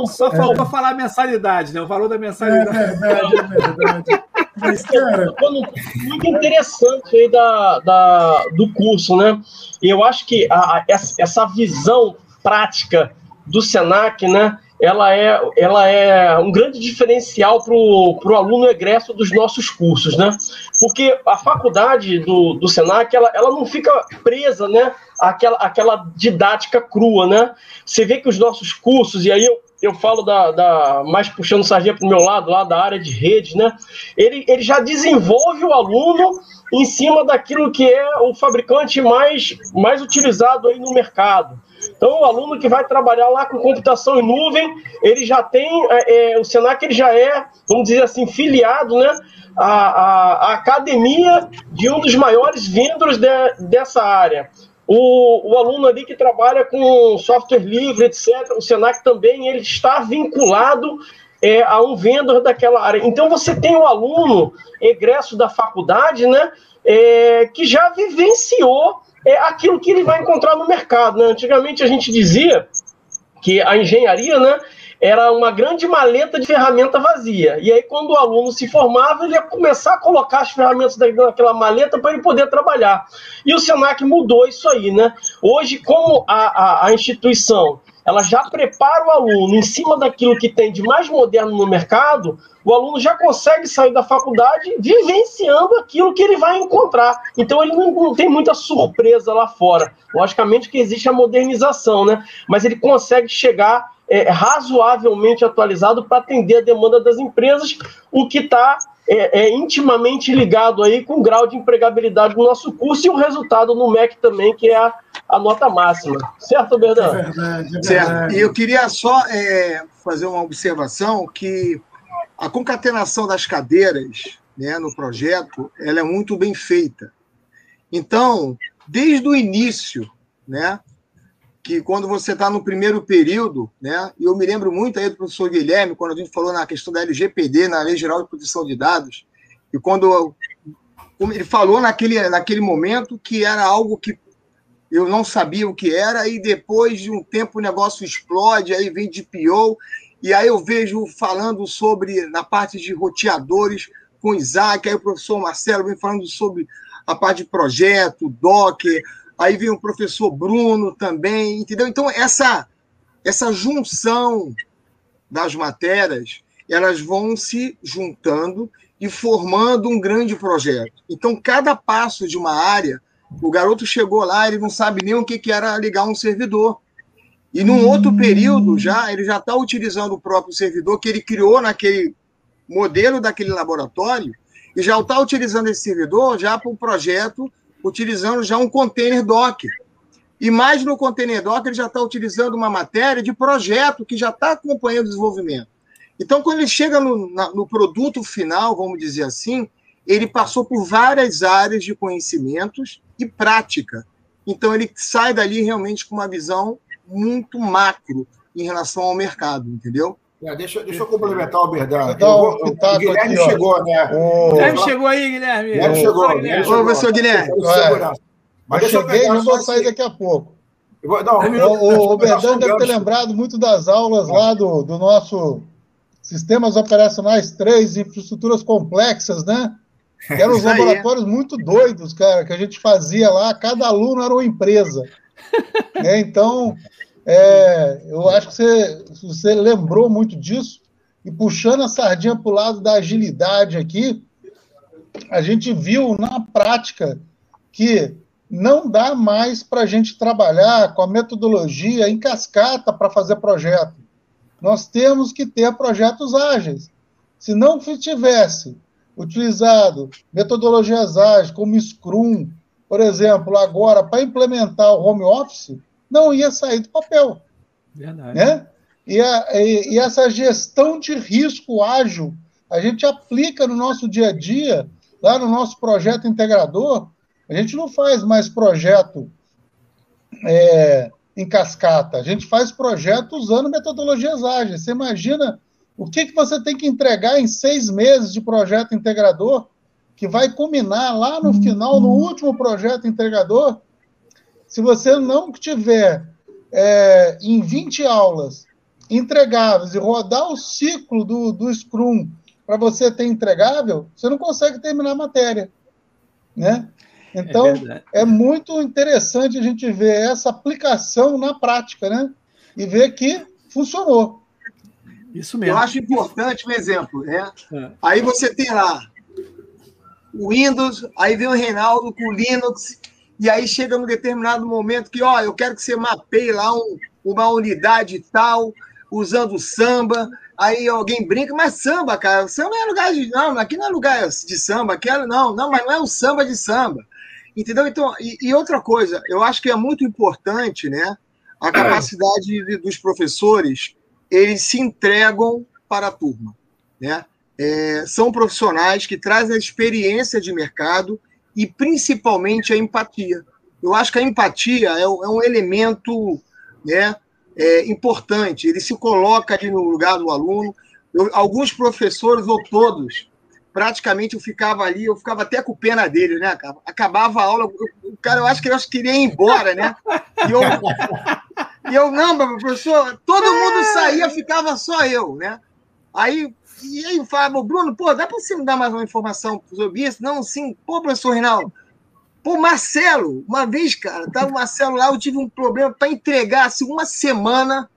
Só faltou falar a mensalidade, né? Falou da mensalidade. É verdade, é verdade. Mas, cara... Muito interessante aí da, da, do curso, né? E eu acho que a, a, essa visão prática do Senac, né, ela é, ela é um grande diferencial para o aluno egresso dos nossos cursos, né? Porque a faculdade do, do Senac, ela, ela não fica presa, né, àquela, àquela didática crua, né? Você vê que os nossos cursos, e aí eu, eu falo da, da mais puxando sardinha para o meu lado, lá da área de redes, né? Ele, ele já desenvolve o aluno em cima daquilo que é o fabricante mais, mais utilizado aí no mercado. Então, o aluno que vai trabalhar lá com computação em nuvem, ele já tem, é, é, o Senac ele já é, vamos dizer assim, filiado, né, à, academia de um dos maiores vendors de, dessa área. O, o, aluno ali que trabalha com software livre, etc., o Senac também ele está vinculado é, a um vendedor daquela área. Então você tem o aluno egresso da faculdade, né, é, que já vivenciou é aquilo que ele vai encontrar no mercado. Né? Antigamente a gente dizia que a engenharia, né, era uma grande maleta de ferramenta vazia. E aí, quando o aluno se formava, ele ia começar a colocar as ferramentas daquela maleta para ele poder trabalhar. E o Senac mudou isso aí, né? Hoje, como a, a, a instituição ela já prepara o aluno em cima daquilo que tem de mais moderno no mercado, o aluno já consegue sair da faculdade vivenciando aquilo que ele vai encontrar. Então ele não, não tem muita surpresa lá fora. Logicamente que existe a modernização, né? Mas ele consegue chegar é, razoavelmente atualizado para atender a demanda das empresas, o que está é, é, intimamente ligado aí com o grau de empregabilidade do nosso curso e o resultado no MEC também, que é a, a nota máxima. Certo, Bernardo? É verdade, é Certo. E eu queria só é, fazer uma observação que a concatenação das cadeiras né, no projeto ela é muito bem feita. Então, desde o início, né, que quando você está no primeiro período, né, e eu me lembro muito aí do professor Guilherme, quando a gente falou na questão da LGPD, na Lei Geral de Proteção de Dados, e quando ele falou naquele, naquele momento que era algo que eu não sabia o que era, e depois de um tempo o negócio explode, aí vem de PO, e aí eu vejo falando sobre, na parte de roteadores, com o Isaac, aí o professor Marcelo vem falando sobre a parte de projeto, Docker, aí vem o professor Bruno também, entendeu? Então, essa, essa junção das matérias, elas vão se juntando e formando um grande projeto. Então, cada passo de uma área, o garoto chegou lá, ele não sabe nem o que, que era ligar um servidor. E num outro período já, ele já está utilizando o próprio servidor que ele criou naquele modelo daquele laboratório e já está utilizando esse servidor já para o projeto, utilizando já um container Docker. E mais no container Docker, ele já está utilizando uma matéria de projeto que já está acompanhando o desenvolvimento. Então, quando ele chega no, na, no produto final, vamos dizer assim, ele passou por várias áreas de conhecimentos e prática. Então, ele sai dali realmente com uma visão muito macro em relação ao mercado, entendeu? É, deixa, deixa eu complementar o Berdão. o Guilherme aqui, chegou, né? O... Guilherme chegou aí, Guilherme. Guilherme chegou. Chegou. Ô, professor Guilherme. É. Mas eu cheguei e não vou sair daqui a pouco. Vou, não, um o, o Berdão deve ter lembrado muito das aulas lá do, do nosso Sistemas Operacionais 3, infraestruturas complexas, né? Que eram [LAUGHS] os laboratórios muito doidos, cara, que a gente fazia lá, cada aluno era uma empresa. [LAUGHS] é, então, é, eu acho que você, você lembrou muito disso, e puxando a sardinha para o lado da agilidade aqui, a gente viu na prática que não dá mais para a gente trabalhar com a metodologia em cascata para fazer projeto. Nós temos que ter projetos ágeis. Se não tivesse utilizado metodologias ágeis como Scrum, por exemplo, agora para implementar o home office, não ia sair do papel. Verdade. Né? E, a, e, e essa gestão de risco ágil, a gente aplica no nosso dia a dia, lá no nosso projeto integrador, a gente não faz mais projeto é, em cascata, a gente faz projeto usando metodologias ágeis. Você imagina o que, que você tem que entregar em seis meses de projeto integrador, que vai culminar lá no final, no último projeto integrador? Se você não tiver é, em 20 aulas entregáveis e rodar o ciclo do, do Scrum para você ter entregável, você não consegue terminar a matéria. Né? Então, é, é, muito interessante a gente ver essa aplicação na prática, né? E ver que funcionou. Isso mesmo. Eu acho importante um exemplo, né? É. Aí você tem lá o Windows, aí vem o Reinaldo com o Linux, e aí chega num determinado momento que, ó, eu quero que você mapeie lá um, uma unidade tal, usando samba, aí alguém brinca, mas samba, cara, samba é lugar de. Não, aqui não é lugar de samba, aqui é, não, não, mas não é o samba de samba. Entendeu? Então, e, e, outra coisa, eu acho que é muito importante, né? A capacidade dos professores, eles se entregam para a turma, né? É, são profissionais que trazem a experiência de mercado e principalmente a empatia. Eu acho que a empatia é, é um elemento, né? É, importante. Ele se coloca ali no lugar do aluno. Eu, alguns professores ou todos praticamente eu ficava ali, eu ficava até com pena dele, né? Acabava a aula, o cara, eu acho que ele queria ir embora, né? E eu, e eu não, professor, todo mundo saía, ficava só eu, né? Aí, e aí falava, Bruno, pô, dá para você me dar mais uma informação sobre isso? Não, sim, pô, professor Reinaldo, Pô, Marcelo, uma vez, cara, tava o Marcelo lá, eu tive um problema para entregar, assim, uma semana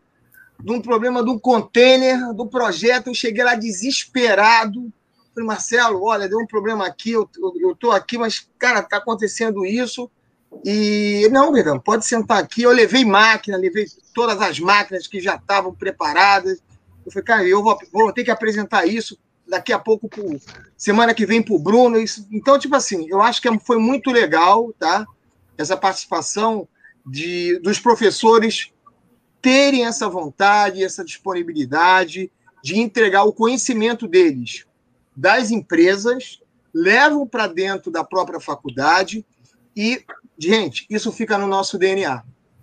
de um problema de um container do projeto, eu cheguei lá desesperado, Falei, Marcelo, olha, deu um problema aqui, eu, eu, tô aqui, mas, cara, tá acontecendo isso. E não, Verdão, pode sentar aqui. Eu levei máquina, levei todas as máquinas que já estavam preparadas. Eu falei, cara, eu vou, vou ter que apresentar isso daqui a pouco, pro, semana que vem, para o Bruno. Isso, então, tipo assim, eu acho que foi muito legal, tá? Essa participação de, dos professores terem essa vontade, essa disponibilidade de entregar o conhecimento deles das empresas, levam para dentro da própria faculdade e, gente, isso fica no nosso DNA.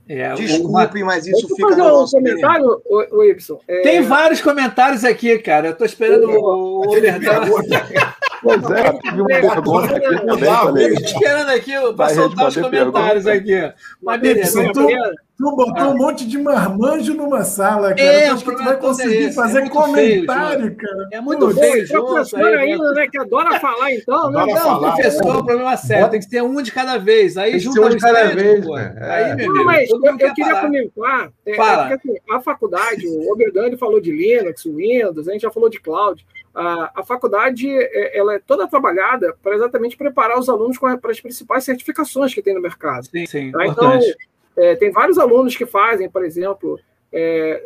É, Desculpem, uma... mas isso fica no nosso comentário. O, o Y. É... Tem vários comentários aqui, cara. Eu estou esperando o, o, o [LAUGHS] Pois é, tive uma pergunta aqui também. Falei, esperando aqui para soltar os comentários pergunta. aqui. Mas beleza, tu, tu botou ah. um monte de marmanjo numa sala, cara. É, acho que tu vai conseguir é fazer é comentário, feio, cara. É muito Pô, feio, João. professor ainda, né? Que adora [LAUGHS] falar, então. Adora não, falar, professor, é o problema sério. Tem que ter um de cada vez. Aí junta um de cada vez. Aí, meu não, mas eu, queria comentar. É, Fala. Assim, a faculdade, o Oberdan falou de Linux, Windows, a gente já falou de cloud. A, a faculdade é, ela é toda trabalhada para exatamente preparar os alunos para as principais certificações que tem no mercado. Sim, sim. Tá? Então, é, tem vários alunos que fazem, por exemplo, é,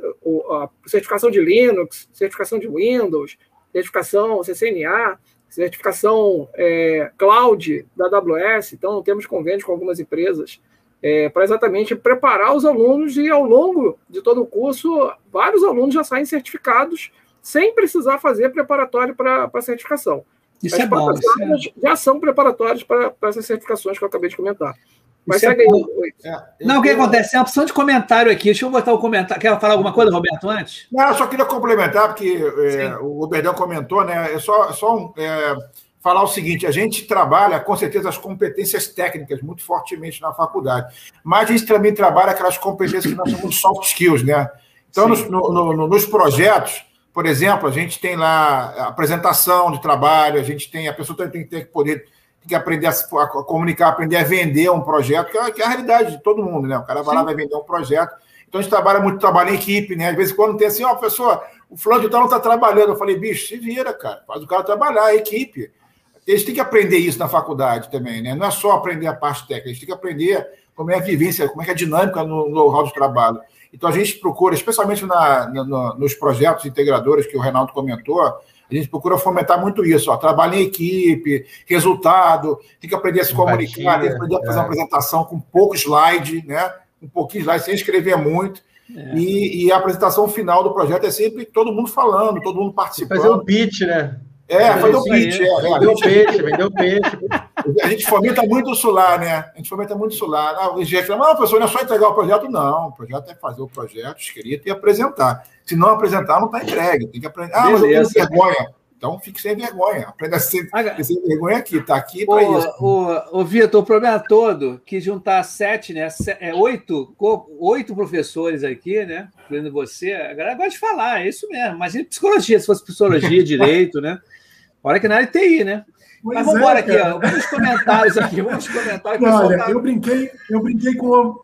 a certificação de Linux, certificação de Windows, certificação CCNA, certificação é, cloud da AWS. Então, temos convênios com algumas empresas é, para exatamente preparar os alunos e, ao longo de todo o curso, vários alunos já saem certificados sem precisar fazer preparatório para a certificação. Isso As é bom. Isso é... já são preparatórios para essas certificações que eu acabei de comentar. Mas é segue aí. É, não, o que acontece? Tem uma opção de comentário aqui. Deixa eu botar o comentário. Quer falar alguma coisa, Roberto, antes? Não, eu só queria complementar, porque é, o Berdão comentou, né? É só, só é, falar o seguinte: a gente trabalha, com certeza, as competências técnicas muito fortemente na faculdade, mas a gente também trabalha aquelas competências que nós chamamos de soft skills, né? Então, nos, no, no, nos projetos, por exemplo, a gente tem lá apresentação de trabalho, a gente tem, a pessoa tem que ter que poder tem que aprender a, a, comunicar, aprender a vender um projeto, que é, que é, a realidade de todo mundo, né? O cara vai Sim. lá, vai vender um projeto. Então a gente trabalha muito, trabalha em equipe, né? Às vezes, quando tem assim, ó, oh, pessoa, o fulano de tal não está trabalhando. Eu falei, bicho, se vira, cara, faz o cara trabalhar, a equipe. Eles têm que aprender isso na faculdade também, né? Não é só aprender a parte técnica, eles têm que aprender como é a vivência, como é, é a dinâmica no know-how de trabalho. Então a gente procura, especialmente na, na, nos projetos integradores que o Reinaldo comentou, a gente procura fomentar muito isso, ó, trabalho em equipe, resultado, tem que aprender a se comunicar, tem que aprender a fazer é. uma apresentação com pouco slide, né? Um pouquinho slide, sem escrever muito. É. E, e, a apresentação final do projeto é sempre todo mundo falando, todo mundo participando. Fazer o pitch, né? É, fazer o pitch. É, vendeu peixe, vendeu peixe. A gente fomenta muito o solar, né? A gente fomenta muito o solar. Ah, o gente fala, não, professor, não é só entregar o projeto, não. O projeto é fazer o projeto escrito e apresentar. Se não apresentar, não está entregue. Tem que aprender. Ah, Beleza. mas eu tenho vergonha. Então fique sem vergonha. Aprenda a ser, ah, sem vergonha aqui, está aqui para isso. O, o Vitor, o problema todo que juntar sete, né? É, oito, oito professores aqui, né? Incluindo você, a galera gosta de falar, é isso mesmo. Imagina psicologia, se fosse psicologia, [LAUGHS] direito, né? Olha que na área de TI, né? Pois Mas vamos embora é, aqui, ó. Vamos comentários aqui, vamos comentários. Olha, tá... eu brinquei, eu brinquei com o,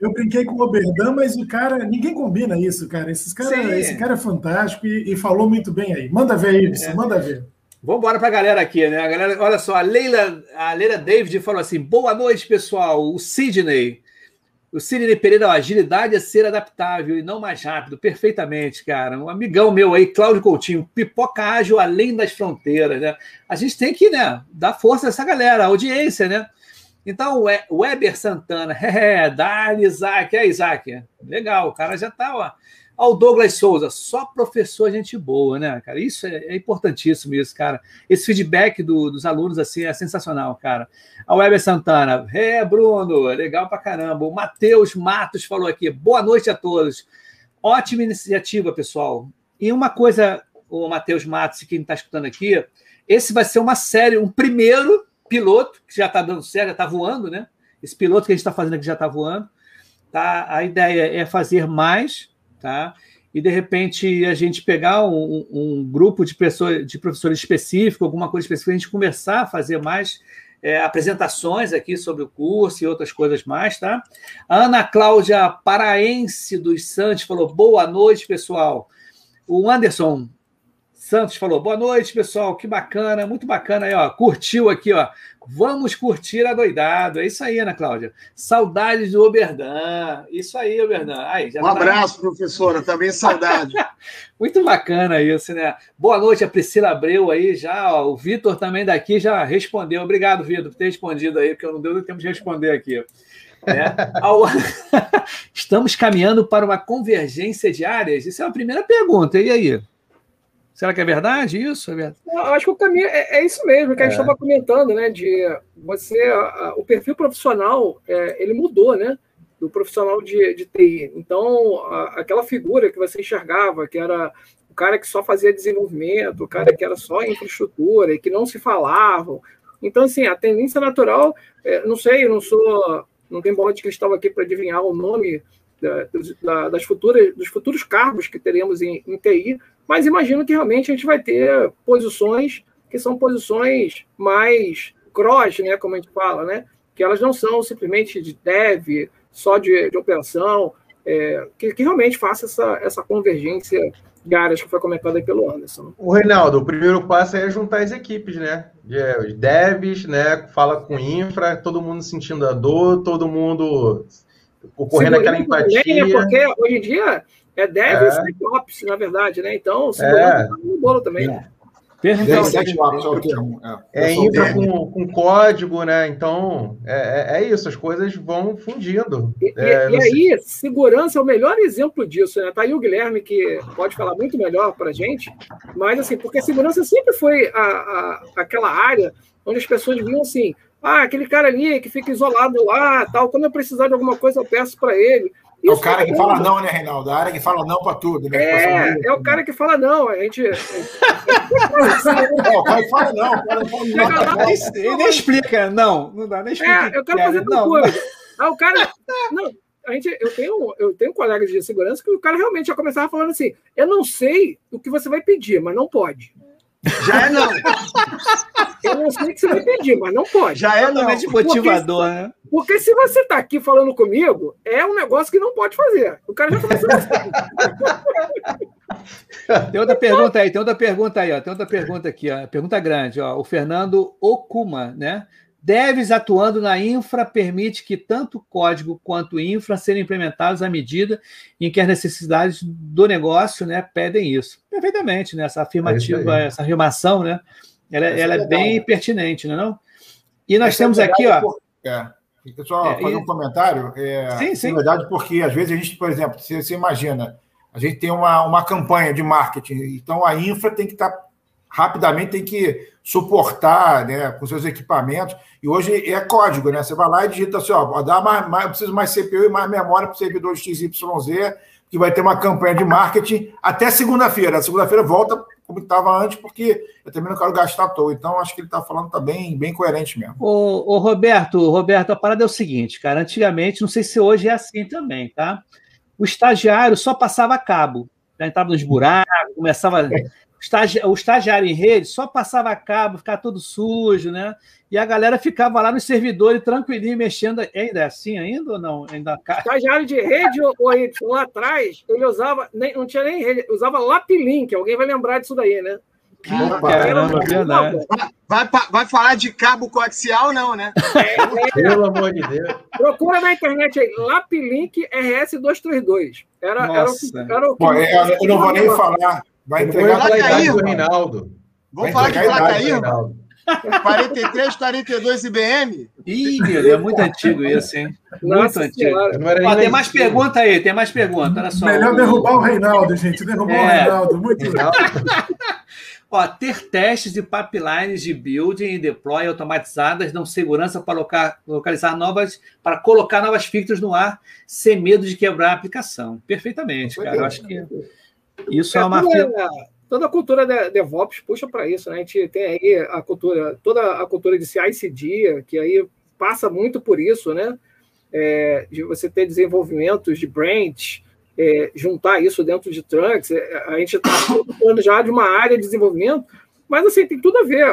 eu brinquei com o Oberdan, mas o cara, ninguém combina isso, cara. Esses cara, esse cara é fantástico e, e, falou muito bem aí. Manda ver, Ibsen, é. manda ver. Vamos embora para a galera aqui, né? A galera, olha só, a Leila, a Leila David falou assim: boa noite, pessoal. O Sidney. O Sidney Pereira, ó, agilidade é ser adaptável e não mais rápido. Perfeitamente, cara. Um amigão meu aí, Cláudio Coutinho, pipoca ágil além das fronteiras, né? A gente tem que, né, dar força a essa galera, a audiência, né? Então, Weber Santana, [LAUGHS] é, Dali, Isaac, é Isaac. Legal, o cara já tá, ó. Ao Douglas Souza, só professor gente boa, né, cara? Isso é, é importantíssimo, isso, cara. Esse feedback do, dos alunos, assim, é sensacional, cara. A Weber Santana, é, Bruno, legal pra caramba. O Matheus Matos falou aqui, boa noite a todos. Ótima iniciativa, pessoal. E uma coisa, o Matheus Matos, quem está escutando aqui, esse vai ser uma série, um primeiro piloto, que já está dando certo, já está voando, né? Esse piloto que a gente está fazendo aqui já está voando. Tá? A ideia é fazer mais, tá? E de repente a gente pegar um, um grupo de, pessoas, de professores específico, alguma coisa específica, a gente conversar, fazer mais é, apresentações aqui sobre o curso e outras coisas mais, tá? A Ana Cláudia Paraense dos Santos falou: boa noite, pessoal. O Anderson Santos falou: boa noite, pessoal, que bacana, muito bacana aí, ó. Curtiu aqui, ó. Vamos curtir a doidado. É isso aí, Ana Cláudia. Saudades do Oberdan. Isso aí, Oberdan. Aí, um tá... abraço, professora, também saudade. [LAUGHS] muito bacana isso, né? Boa noite, a Priscila Abreu aí já, ó. O Vitor também daqui já respondeu. Obrigado, Vitor, por ter respondido aí, porque eu não deu tempo de responder aqui. Né? [LAUGHS] [LAUGHS] Estamos caminhando para uma convergência de áreas? Isso é a primeira pergunta. E aí? Será que é verdade isso? É verdade? Eu acho que o caminho é, é isso mesmo que a gente estava é. comentando, né? De você, a, o perfil profissional, é, ele mudou, né? Do profissional de, de TI. Então, a, aquela figura que você enxergava, que era o cara que só fazia desenvolvimento, o cara que era só infraestrutura e que não se falavam. Então, assim, a tendência natural, é, não sei, eu não sou, não tem bola de cristal aqui para adivinhar o nome da, das futuras, dos futuros cargos que teremos em, em TI, mas imagino que realmente a gente vai ter posições que são posições mais cross, né, como a gente fala, né, que elas não são simplesmente de dev, só de, de operação, é, que, que, realmente faça essa, essa convergência de áreas que foi comentada aí pelo Anderson. O Reinaldo, o primeiro passo é juntar as equipes, né? Os devs, né? Fala com infra, todo mundo sentindo a dor, todo mundo ocorrendo aquela empatia. Também, né? Porque hoje em dia é dev é. e ops, na verdade, né? Então, segurança é. tá no bolo também. É. É, é infra com, com, código, né? Então, é, é, é isso, as coisas vão fundindo. E, é, e, aí, segurança é o melhor exemplo disso, né? Tá aí o Guilherme, que pode falar muito melhor para gente, mas assim, porque a segurança sempre foi a, a, aquela área onde as pessoas viam assim, ah, aquele cara ali que fica isolado lá, tal, quando eu precisar de alguma coisa eu peço para ele. Isso é o cara que fala não, né, Reinaldo? A área que fala não para tudo, né? É, é o cara que fala não. A gente. [LAUGHS] é, o cara fala não. O cara fala não. Ele nem explica, não. Não dá nem explica. É, eu quero fazer tal coisa. Aí o cara. Não, a gente, eu tenho, eu tenho colegas de segurança que o cara realmente já começava falando assim: eu não sei o que você vai pedir, mas não pode. Já é não. Eu não sei o que você vai pedir, mas não pode. Já é não. de motivador, porque, né? Porque se você está aqui falando comigo, é um negócio que não pode fazer. O cara já começou assim. [LAUGHS] Tem outra pergunta aí, tem outra pergunta aí, ó. Tem outra pergunta aqui, ó. Pergunta grande, ó. O Fernando Okuma, né? Devs atuando na infra permite que tanto código quanto infra sejam implementados à medida em que as necessidades do negócio né, pedem isso. Perfeitamente, né? Essa afirmativa, é essa afirmação, né? Ela, é ela é, bem pertinente, não é não? E nós temos é aqui, ó. É. Só é, fazer um comentário. É, sim, sim. Na verdade, porque às vezes a gente, por exemplo, você, você imagina, a gente tem uma, uma campanha de marketing, então a infra tem que estar tá, rapidamente, tem que suportar né, com seus equipamentos. E hoje é código, né? Você vai lá e digita assim: ó, dá mais, mais, eu preciso mais CPU e mais memória para o servidor XYZ, que vai ter uma campanha de marketing até segunda-feira. Segunda-feira volta como estava antes, porque eu também não quero gastar à toa. Então, acho que ele está falando tá bem coerente mesmo. Ô, ô, Roberto, Roberto, a parada é o seguinte, cara. Antigamente, não sei se hoje é assim também, tá? O estagiário só passava cabo. Já entrava nos buracos, começava. O estagiário em rede só passava cabo, ficava todo sujo, né? E a galera ficava lá no servidor tranquilinho, mexendo. Ainda é assim ainda ou não? Ainda... Estagiário de rede, ou lá atrás, ele usava, nem, não tinha nem rede, usava Lapilink. Alguém vai lembrar disso daí, né? Ah, caramba, verdade. Vai, vai falar de cabo coaxial, não, né? É, é, Pelo amor de Deus. Procura na internet aí, Laplink RS232. Era, era, o, era o Bom, eu, eu não vou nem falar. Vai entregar a idade do Reinaldo. Vamos falar de placa aí, Reinaldo. 43, 42 IBM? Ih, meu, é muito antigo isso, hein? Muito Nossa antigo. Ó, tem mais pergunta aí, tem mais pergunta. Olha só. Melhor derrubar o Reinaldo, gente. Derrubar é. o Reinaldo. Muito legal. [LAUGHS] Ó, ter testes e pipelines de building e deploy automatizadas dão segurança para localizar novas, para colocar novas features no ar sem medo de quebrar a aplicação. Perfeitamente, cara. Eu acho que isso é, é uma toda a cultura de DevOps puxa para isso, né? A gente tem aí a cultura, toda a cultura de CI/CD, que aí passa muito por isso, né? É, de você ter desenvolvimentos de branch, é, juntar isso dentro de Trunks. É, a gente está falando já de uma área de desenvolvimento, mas assim, tem tudo a ver.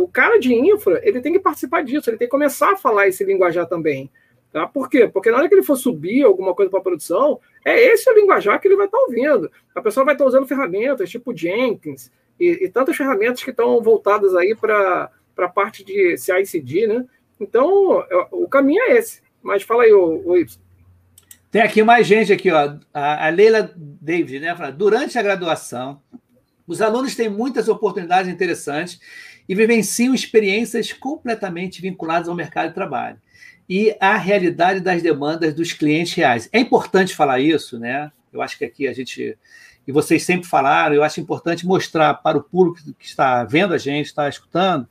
O cara de infra, ele tem que participar disso, ele tem que começar a falar esse linguajar também. Tá? Por quê? Porque na hora que ele for subir alguma coisa para a produção, é esse o linguajar que ele vai estar tá ouvindo. A pessoa vai estar tá usando ferramentas tipo Jenkins e, e tantas ferramentas que estão voltadas aí para a parte de CI/CD, né? Então, o caminho é esse. Mas fala aí, o, o Y. Tem aqui mais gente aqui, ó. A, a Leila David, né? Fala, durante a graduação, os alunos têm muitas oportunidades interessantes e vivenciam experiências completamente vinculadas ao mercado de trabalho e a realidade das demandas dos clientes reais. É importante falar isso, né? Eu acho que aqui a gente, e vocês sempre falaram, eu acho importante mostrar para o público que está vendo a gente, está escutando,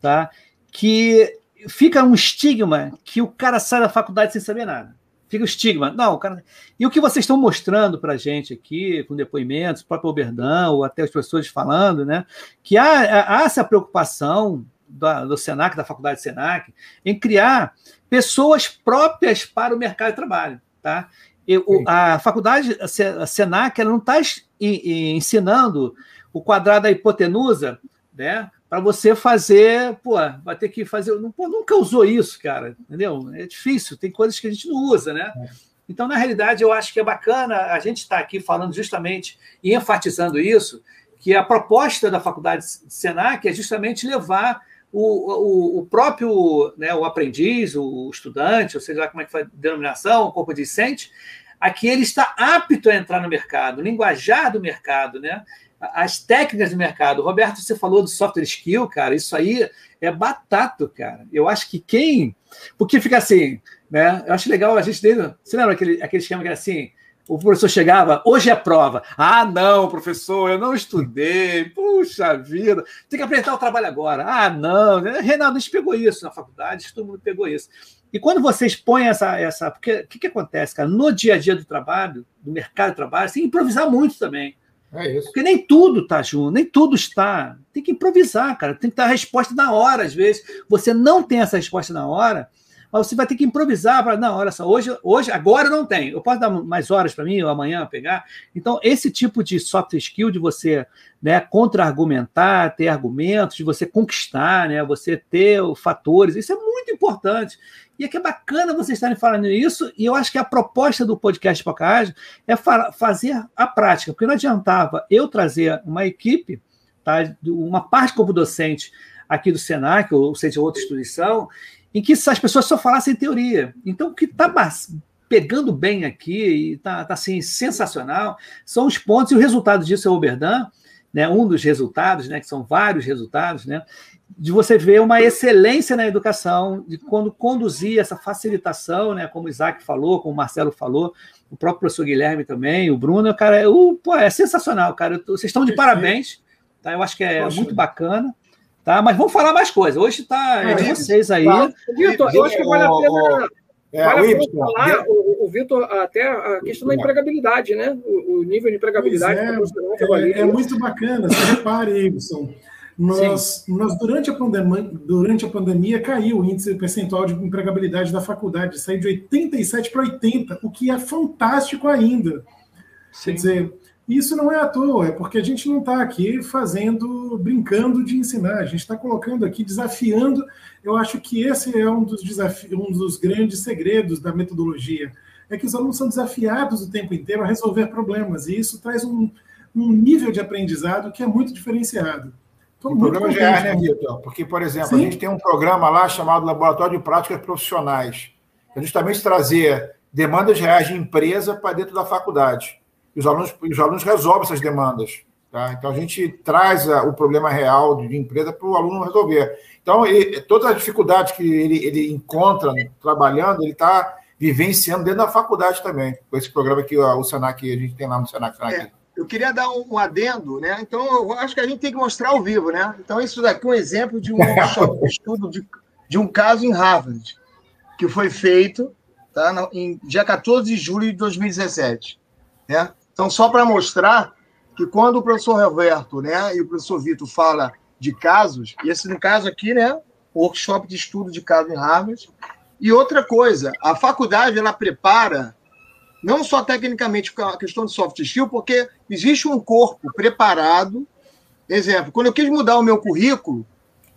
tá? que fica um estigma que o cara sai da faculdade sem saber nada. Fica o estigma. Não, cara. E o que vocês estão mostrando para a gente aqui, com depoimentos, o próprio Oberdão, ou até as pessoas falando, né? Que há, há essa preocupação da, do Senac, da Faculdade Senac, em criar pessoas próprias para o mercado de trabalho. Tá? E, o, a faculdade a Senac ela não está ensinando o quadrado da hipotenusa né, para você fazer, pô, vai ter que fazer. Pô, nunca usou isso, cara, entendeu? É difícil, tem coisas que a gente não usa, né? É. Então, na realidade, eu acho que é bacana a gente estar tá aqui falando justamente e enfatizando isso, que a proposta da faculdade Senac é justamente levar o, o, o próprio né, o aprendiz, o estudante, ou seja, como é que foi a denominação, o corpo discente, aqui ele está apto a entrar no mercado, linguajar do mercado, né? as técnicas do mercado. Roberto, você falou do software skill, cara, isso aí é batato, cara. Eu acho que quem. Porque fica assim, né? Eu acho legal a gente. Você lembra aquele, aquele esquema que era assim? O professor chegava, hoje é prova. Ah, não, professor, eu não estudei. Puxa vida, tem que apresentar o trabalho agora. Ah, não. Reinaldo, a gente pegou isso na faculdade, todo mundo pegou isso. E quando você expõe essa. essa porque o que, que acontece, cara? No dia a dia do trabalho, do mercado de trabalho, você tem que improvisar muito também. É isso. Porque nem tudo está junto, nem tudo está. Tem que improvisar, cara. Tem que dar a resposta na hora, às vezes. Você não tem essa resposta na hora, você vai ter que improvisar para, não, olha só, hoje, hoje, agora não tem. Eu posso dar mais horas para mim ou amanhã pegar. Então, esse tipo de soft skill de você né, contra-argumentar, ter argumentos, de você conquistar, né, você ter fatores, isso é muito importante. E é que é bacana vocês estarem falando isso, e eu acho que a proposta do podcast Pocahage é fa fazer a prática, porque não adiantava eu trazer uma equipe, tá, uma parte como docente aqui do Senac, ou seja, outra instituição, em que as pessoas só falassem teoria. Então, o que está pegando bem aqui e está tá, assim, sensacional são os pontos, e o resultado disso é o Oberdan, né, um dos resultados, né, que são vários resultados, né, de você ver uma excelência na educação, de quando conduzir essa facilitação, né, como o Isaac falou, como o Marcelo falou, o próprio professor Guilherme também, o Bruno, cara, é, o, pô, é sensacional, cara. Vocês estão de parabéns, tá? Eu acho que é Poxa. muito bacana. Tá? Mas vamos falar mais coisas. Hoje está é de vocês aí. Vitor, eu acho que vale a pena. É, vale a pena falar, o, o Vitor, até a questão da empregabilidade, né? O, o nível de empregabilidade é, é, é, muito bacana. Você repare, Ibson. Nós, nós durante, a pandemia, durante a pandemia caiu o índice percentual de empregabilidade da faculdade, saiu de 87 para 80, o que é fantástico ainda. Sim. Quer dizer, isso não é à toa, é porque a gente não está aqui fazendo, brincando de ensinar, a gente está colocando aqui, desafiando. Eu acho que esse é um dos, desafios, um dos grandes segredos da metodologia, é que os alunos são desafiados o tempo inteiro a resolver problemas, e isso traz um, um nível de aprendizado que é muito diferenciado. Então, o programa já é, né, Vitor? Porque, por exemplo, Sim. a gente tem um programa lá chamado Laboratório de Práticas Profissionais, que é justamente trazer demandas reais de empresa para dentro da faculdade e os alunos, os alunos resolvem essas demandas. Tá? Então, a gente traz a, o problema real de empresa para o aluno resolver. Então, ele, todas as dificuldades que ele, ele encontra trabalhando, ele está vivenciando dentro da faculdade também, com esse programa que o Senac, a gente tem lá no Senac. Senac. É, eu queria dar um, um, adendo, né? Então, eu acho que a gente tem que mostrar ao vivo, né? Então, isso daqui é um exemplo de um estudo de, de um caso em Harvard, que foi feito tá, em dia 14 de julho de 2017. Né? Então, só para mostrar que quando o professor Roberto né, e o professor Vitor fala de casos, e esse no caso aqui, né, workshop de estudo de caso em Harvard. E outra coisa, a faculdade ela prepara não só tecnicamente a questão de soft skill, porque existe um corpo preparado. Exemplo, quando eu quis mudar o meu currículo,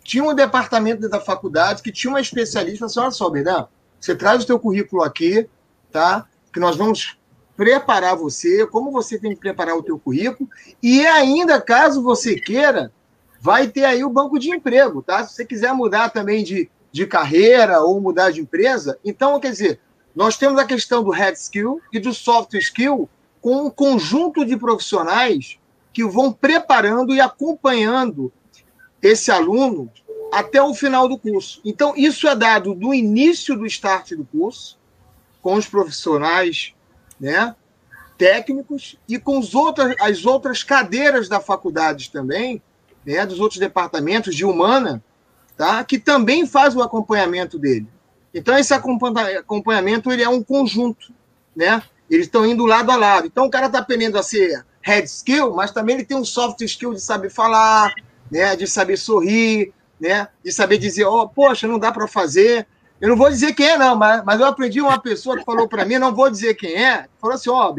tinha um departamento da faculdade que tinha uma especialista, assim, olha só, você traz o teu currículo aqui, tá? Que nós vamos preparar você, como você tem que preparar o teu currículo, e ainda, caso você queira, vai ter aí o banco de emprego, tá? Se você quiser mudar também de, de carreira ou mudar de empresa, então, quer dizer, nós temos a questão do hard skill e do soft skill com um conjunto de profissionais que vão preparando e acompanhando esse aluno até o final do curso. Então, isso é dado do início do start do curso, com os profissionais né, técnicos e com os outras, as outras cadeiras da faculdade também, né, dos outros departamentos de humana, tá, que também faz o acompanhamento dele. Então, esse acompanhamento ele é um conjunto, né? Eles estão indo lado a lado. Então, o cara está aprendendo a ser hard skill, mas também ele tem um soft skill de saber falar, né? De saber sorrir, né? De saber dizer, oh, poxa, não dá para fazer. Eu não vou dizer quem é, não, mas, mas eu aprendi uma pessoa que falou para mim, não vou dizer quem é, falou assim, ó, oh,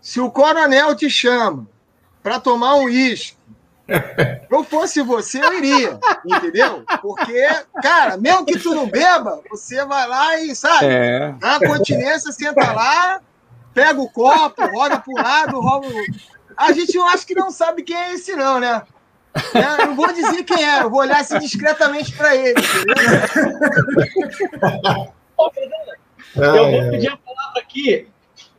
se o coronel te chama para tomar um uísque, eu fosse você, eu iria, entendeu? Porque, cara, mesmo que tu não beba, você vai lá e, sabe, é. na continência, senta lá, pega o copo, roda pro lado, roda. A gente eu acho que não sabe quem é esse, não, né? É, eu não vou dizer quem é, eu vou olhar assim discretamente para ele, entendeu? Eu vou pedir a palavra aqui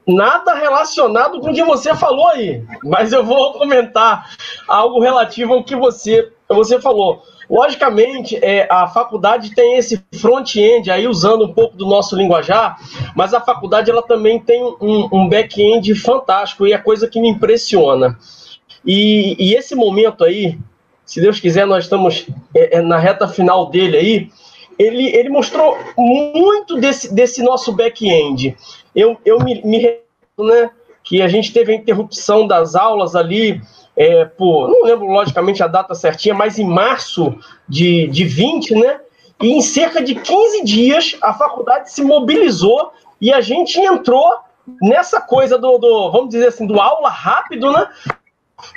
nada relacionado com o que você falou aí, mas eu vou comentar algo relativo ao que você, você falou. Logicamente, é, a faculdade tem esse front-end aí, usando um pouco do nosso linguajar, mas a faculdade ela também tem um, um back-end fantástico e é coisa que me impressiona. E, e, esse momento aí, se Deus quiser, nós estamos é, é, na reta final dele aí, ele, ele mostrou muito desse, desse nosso back-end eu, eu me, me né, que a gente teve a interrupção das aulas ali, é, por, não lembro logicamente a data certinha, mas em março de, de 20, né? E em cerca de 15 dias a faculdade se mobilizou e a gente entrou nessa coisa do, do vamos dizer assim, do aula rápido, né?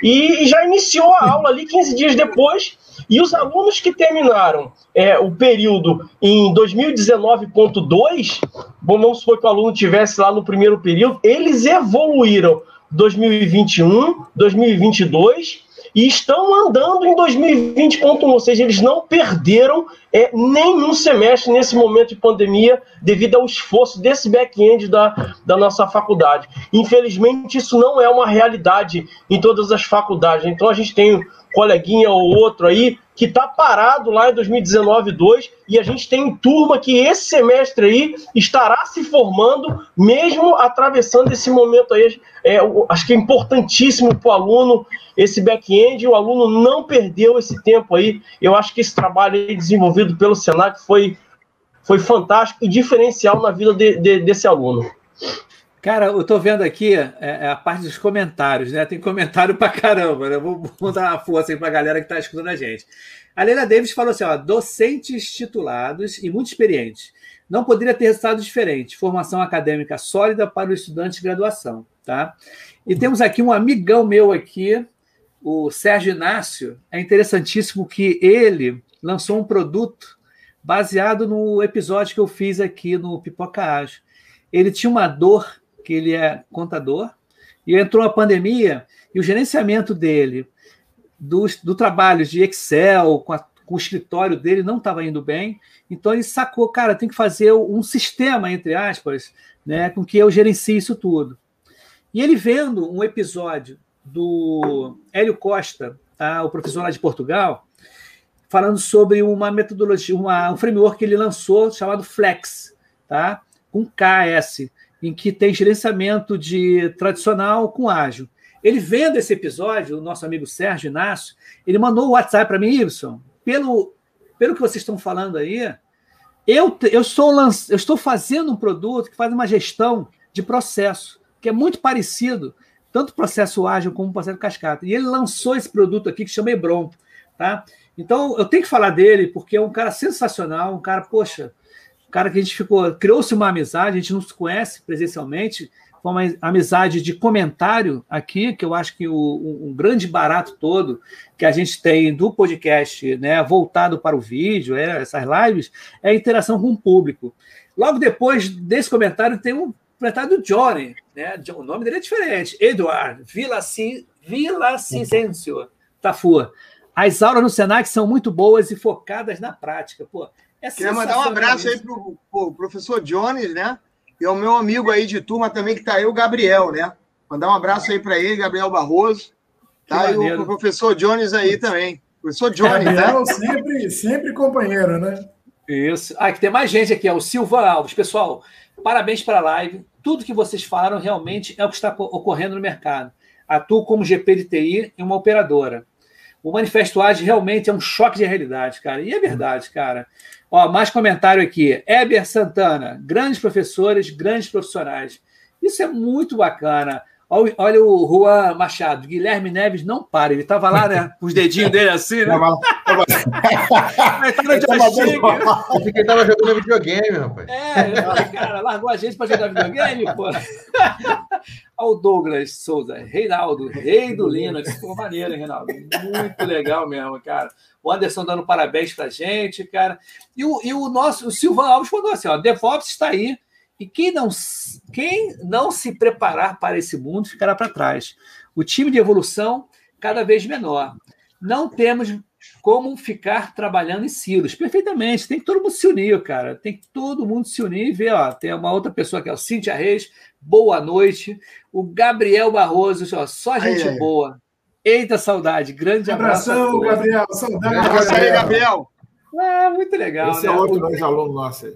E, já iniciou a aula ali 15 dias depois e os alunos que terminaram é, o período em 2019.2, vamos supor que o aluno tivesse lá no primeiro período, eles evoluíram. 2021, 2022 e estão andando em 2020.1, ou seja, eles não perderam é, nenhum semestre nesse momento de pandemia devido ao esforço desse back-end da, da nossa faculdade. Infelizmente, isso não é uma realidade em todas as faculdades. Então, a gente tem coleguinha ou outro aí que está parado lá em 2019 2 e a gente tem turma que esse semestre aí estará se formando mesmo atravessando esse momento aí. É, acho que é importantíssimo para o aluno esse back-end o aluno não perdeu esse tempo aí. Eu acho que esse trabalho desenvolvido pelo Senac foi foi fantástico e diferencial na vida de, de, desse aluno Cara, eu tô vendo aqui é, é a parte dos comentários, né? Tem comentário [LAUGHS] pra caramba, né? Vou, vou dar uma força aí pra galera que tá escutando a gente. A Leila Davis falou assim: ó, docentes titulados e muito experientes. Não poderia ter resultado diferente. Formação acadêmica sólida para o estudante de graduação, tá? E temos aqui um amigão meu aqui, o Sérgio Inácio. É interessantíssimo que ele lançou um produto baseado no episódio que eu fiz aqui no Pipoca Ágil. Ele tinha uma dor que ele é contador, e entrou a pandemia e o gerenciamento dele do, do trabalho de Excel, com, a, com o escritório dele, não estava indo bem. Então ele sacou, cara, tem que fazer um sistema, entre aspas, né, com que eu gerencie isso tudo. E ele vendo um episódio do Hélio Costa, tá, o professor lá de Portugal, falando sobre uma metodologia, uma, um framework que ele lançou chamado Flex, tá? com KS, em que tem gerenciamento de tradicional com ágil. Ele vendo esse episódio, o nosso amigo Sérgio Inácio, ele mandou o WhatsApp para mim, Ibson, pelo, pelo que vocês estão falando aí, eu, eu, estou eu estou fazendo um produto que faz uma gestão de processo, que é muito parecido, tanto processo ágil como processo cascata. E ele lançou esse produto aqui que chama Hebron. Tá? Então, eu tenho que falar dele, porque é um cara sensacional, um cara, poxa, cara que a gente ficou, criou-se uma amizade, a gente não se conhece presencialmente, foi uma amizade de comentário aqui, que eu acho que o, um grande barato todo que a gente tem do podcast, né, voltado para o vídeo, é, essas lives, é a interação com o público. Logo depois desse comentário tem um comentário do Johnny, né? O nome dele é diferente, Eduardo Villacicencio Tafua. As aulas no Senac são muito boas e focadas na prática. Pô, é Queria mandar um abraço aí para o professor Jones, né? E ao meu amigo aí de turma também, que está aí, o Gabriel, né? Mandar um abraço aí para ele, Gabriel Barroso. Tá? E o professor Jones aí também. Professor Jones, né? Gabriel, né? sempre, sempre companheiro, né? Isso. Ah, que tem mais gente aqui, é o Silva Alves. Pessoal, parabéns para a live. Tudo que vocês falaram realmente é o que está ocorrendo no mercado. Atuo como GP de TI em uma operadora. O Manifesto Age realmente é um choque de realidade, cara. E é verdade, cara. Ó, mais comentário aqui. Eber Santana, grandes professores, grandes profissionais. Isso é muito bacana. Olha o Juan Machado, Guilherme Neves não para, ele estava lá, né? Com os dedinhos dele assim, né? no joystick. Eu que ele estava jogando videogame, rapaz. É, cara, largou a gente para jogar videogame, pô. Olha o Douglas Souza, Reinaldo, rei do Linux. Ficou maneiro, hein, Reinaldo? Muito legal mesmo, cara. O Anderson dando parabéns pra gente, cara. E o, e o nosso, o Silvan Alves falou assim, ó, DevOps está aí, e quem não, quem não se preparar para esse mundo ficará para trás. O time de evolução cada vez menor. Não temos como ficar trabalhando em silos. Perfeitamente. Tem que todo mundo se unir, cara. Tem que todo mundo se unir e ver. Ó, tem uma outra pessoa que é o Cíntia Reis. Boa noite. O Gabriel Barroso, ó, só gente aí, boa. Eita, saudade. Grande abraço. Abração, Gabriel. Saudade. Abraço aí, Gabriel. Ah, muito legal. Esse é né? é outro ex-aluno nosso aí.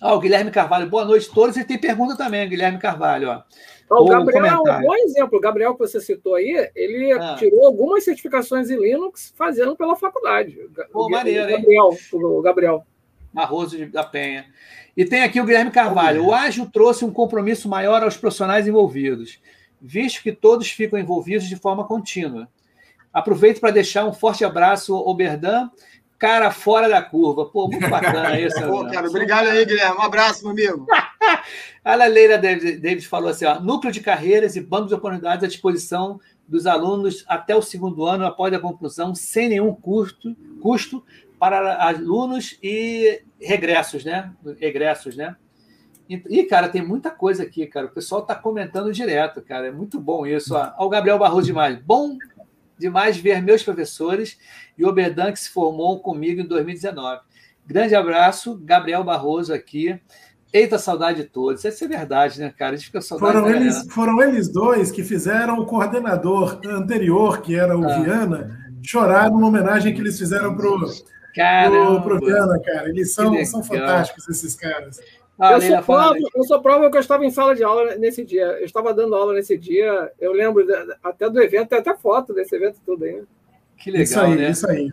Ah, o Guilherme Carvalho, boa noite a todos. E tem pergunta também, Guilherme Carvalho. Ó. o Gabriel é um bom exemplo. O Gabriel que você citou aí, ele ah. tirou algumas certificações em Linux fazendo pela faculdade. Pô, o, maneiro, o Gabriel, o Gabriel. Barroso da Penha. E tem aqui o Guilherme Carvalho. O ágil trouxe um compromisso maior aos profissionais envolvidos, visto que todos ficam envolvidos de forma contínua. Aproveito para deixar um forte abraço ao Berdan cara fora da curva. Pô, muito [LAUGHS] bacana isso. Pô, cara, obrigado aí, Guilherme. Um abraço, meu amigo. [LAUGHS] a Leila David, David falou assim: ó, núcleo de carreiras e bancos de oportunidades à disposição dos alunos até o segundo ano após a conclusão, sem nenhum custo, custo para alunos e regressos, né? Regressos, né? E, cara, tem muita coisa aqui, cara. O pessoal está comentando direto, cara. É muito bom isso. Ó, o Gabriel Barroso demais. Bom demais ver meus professores e o Bedan, que se formou comigo em 2019. Grande abraço, Gabriel Barroso aqui. Eita, saudade de todos. Isso é verdade, né, cara? A gente fica saudade foram eles, foram eles dois que fizeram o coordenador anterior, que era o ah. Viana, chorar numa homenagem que eles fizeram para o Viana, cara. Eles são, são fantásticos, esses caras. Ah, eu, sou prova, eu sou prova que eu estava em sala de aula nesse dia. Eu estava dando aula nesse dia. Eu lembro até do evento, tem até foto desse evento tudo aí. Que legal, isso aí, né? Isso aí.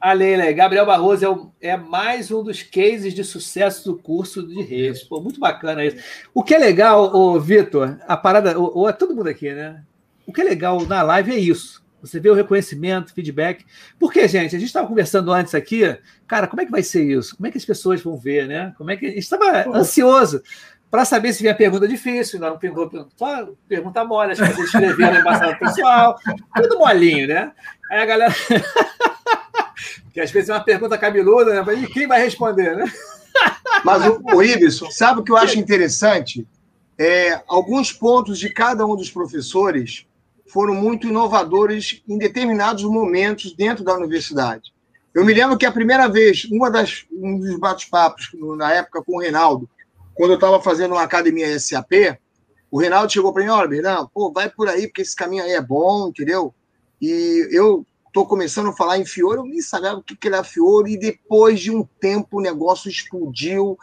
A Leila, Gabriel Barroso é, o, é, mais um dos cases de sucesso do curso de redes. Pô, muito bacana isso. O que é legal, o Vitor, a parada, ou é todo mundo aqui, né? O que é legal na live é isso. Você vê o reconhecimento, feedback. Porque, gente, a gente estava conversando antes aqui, cara, como é que vai ser isso? Como é que as pessoas vão ver, né? Como é que a gente estava ansioso para saber se vinha pergunta difícil, não pergunta, só pergunta mole, que vocês escreveram embaixada pessoal, tudo molinho, né? Aí a galera. [LAUGHS] que às vezes é uma pergunta cabeluda, né? E quem vai responder, né? Mas o, o Ibson, sabe o que eu acho interessante? É, alguns pontos de cada um dos professores foram muito inovadores em determinados momentos dentro da universidade. Eu me lembro que a primeira vez, uma das, um dos bate-papos, na época com o Reinaldo, quando eu estava fazendo uma academia SAP, o Reinaldo chegou para mim, olha, Bernardo, pô, vai por aí, porque esse caminho aí é bom, entendeu? E eu estou começando a falar em Fiore, eu nem sabia o que, que era Fiore, e depois de um tempo o negócio explodiu,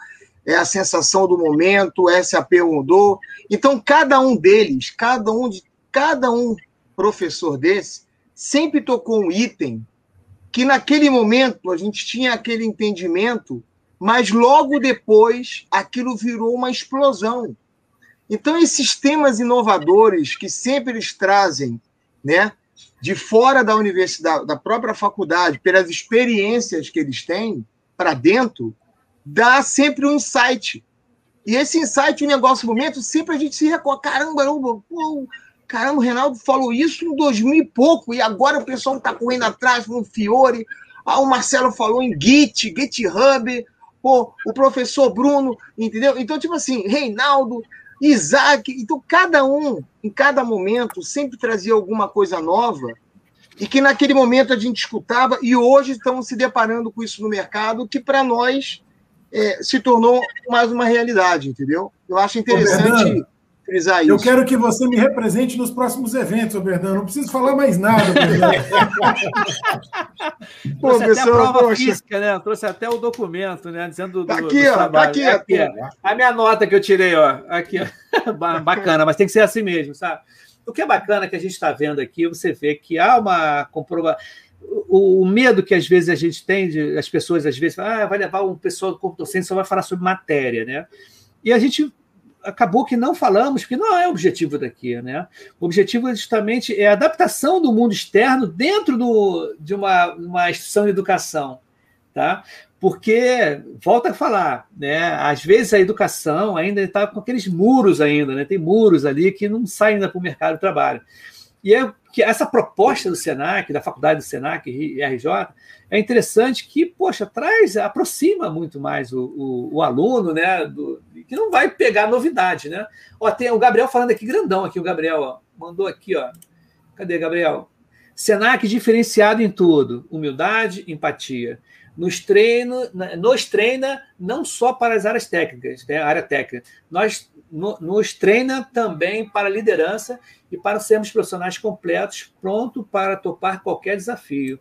é a sensação do momento, SAP mudou. Então, cada um deles, cada um de cada um professor desse sempre tocou um item que naquele momento a gente tinha aquele entendimento, mas logo depois aquilo virou uma explosão. Então esses temas inovadores que sempre eles trazem, né, de fora da universidade, da própria faculdade, pelas experiências que eles têm para dentro, dá sempre um insight. E esse insight, o um negócio, momento, sempre a gente se recorda, caramba, pô, Caramba, o Reinaldo falou isso em 2000 e pouco, e agora o pessoal está correndo atrás no Fiore. Ah, o Marcelo falou em Git, GitHub, pô, o professor Bruno, entendeu? Então, tipo assim, Reinaldo, Isaac, então cada um, em cada momento, sempre trazia alguma coisa nova, e que naquele momento a gente escutava, e hoje estamos se deparando com isso no mercado, que para nós é, se tornou mais uma realidade, entendeu? Eu acho interessante frisar isso. Eu quero que você me represente nos próximos eventos, Bernardo. Não preciso falar mais nada, Pô, [LAUGHS] Trouxe pessoal, até a prova poxa. física, né? Trouxe até o documento, né? Dizendo do, tá aqui, do ó, tá aqui, aqui, A minha nota que eu tirei, ó. Aqui, ó. [LAUGHS] Bacana, mas tem que ser assim mesmo, sabe? O que é bacana que a gente está vendo aqui, você vê que há uma comprova o, o, medo que às vezes a gente tem, de, as pessoas às vezes falam, ah, vai levar um pessoal do computador ciência só vai falar sobre matéria, né? E a gente acabou que não falamos, porque não é o objetivo daqui, né? O objetivo justamente é a adaptação do mundo externo dentro do, de uma, uma instituição de educação, tá? Porque, volta a falar, né? Às vezes a educação ainda está com aqueles muros ainda, né? Tem muros ali que não saem ainda para o mercado de trabalho. E é que essa proposta do Senac, da faculdade do Senac e RJ, é interessante que, poxa, traz, aproxima muito mais o, o, o aluno, né? Do, que não vai pegar novidade, né? Ó, tem o Gabriel falando aqui, grandão aqui, o Gabriel, ó, mandou aqui, ó. Cadê, Gabriel? Senac diferenciado em tudo: humildade, empatia. Nos treina, nos treina não só para as áreas técnicas, né, área técnica, nós no, nos treina também para liderança e para sermos profissionais completos, pronto para topar qualquer desafio.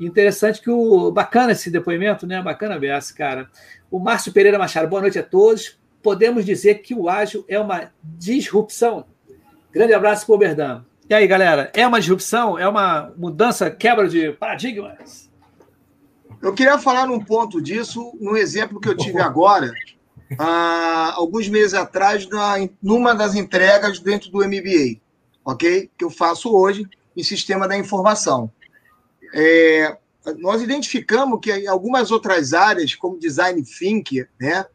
Interessante que o. Bacana esse depoimento, né? Bacana ver cara. O Márcio Pereira Machado, boa noite a todos. Podemos dizer que o ágil é uma disrupção. Grande abraço para o Berdão. E aí, galera, é uma disrupção? É uma mudança, quebra de paradigmas? Eu queria falar num ponto disso, num exemplo que eu tive agora, há alguns meses atrás, numa das entregas dentro do MBA, ok? Que eu faço hoje em sistema da informação. É, nós identificamos que algumas outras áreas, como design thinking, né?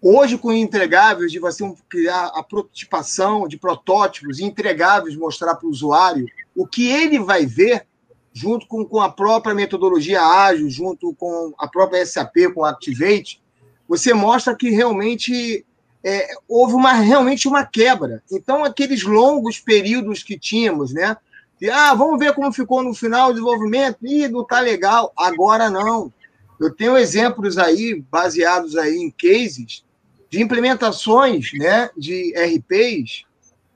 Hoje, com entregáveis, de você criar a prototipação de protótipos entregáveis, mostrar para o usuário o que ele vai ver, junto com, com a própria metodologia ágil, junto com a própria SAP, com o Activate, você mostra que realmente é, houve uma, realmente uma quebra. Então, aqueles longos períodos que tínhamos, né? E, ah, vamos ver como ficou no final do desenvolvimento. Ih, não tá legal. Agora não. Eu tenho exemplos aí, baseados aí em cases, de implementações né, de RPs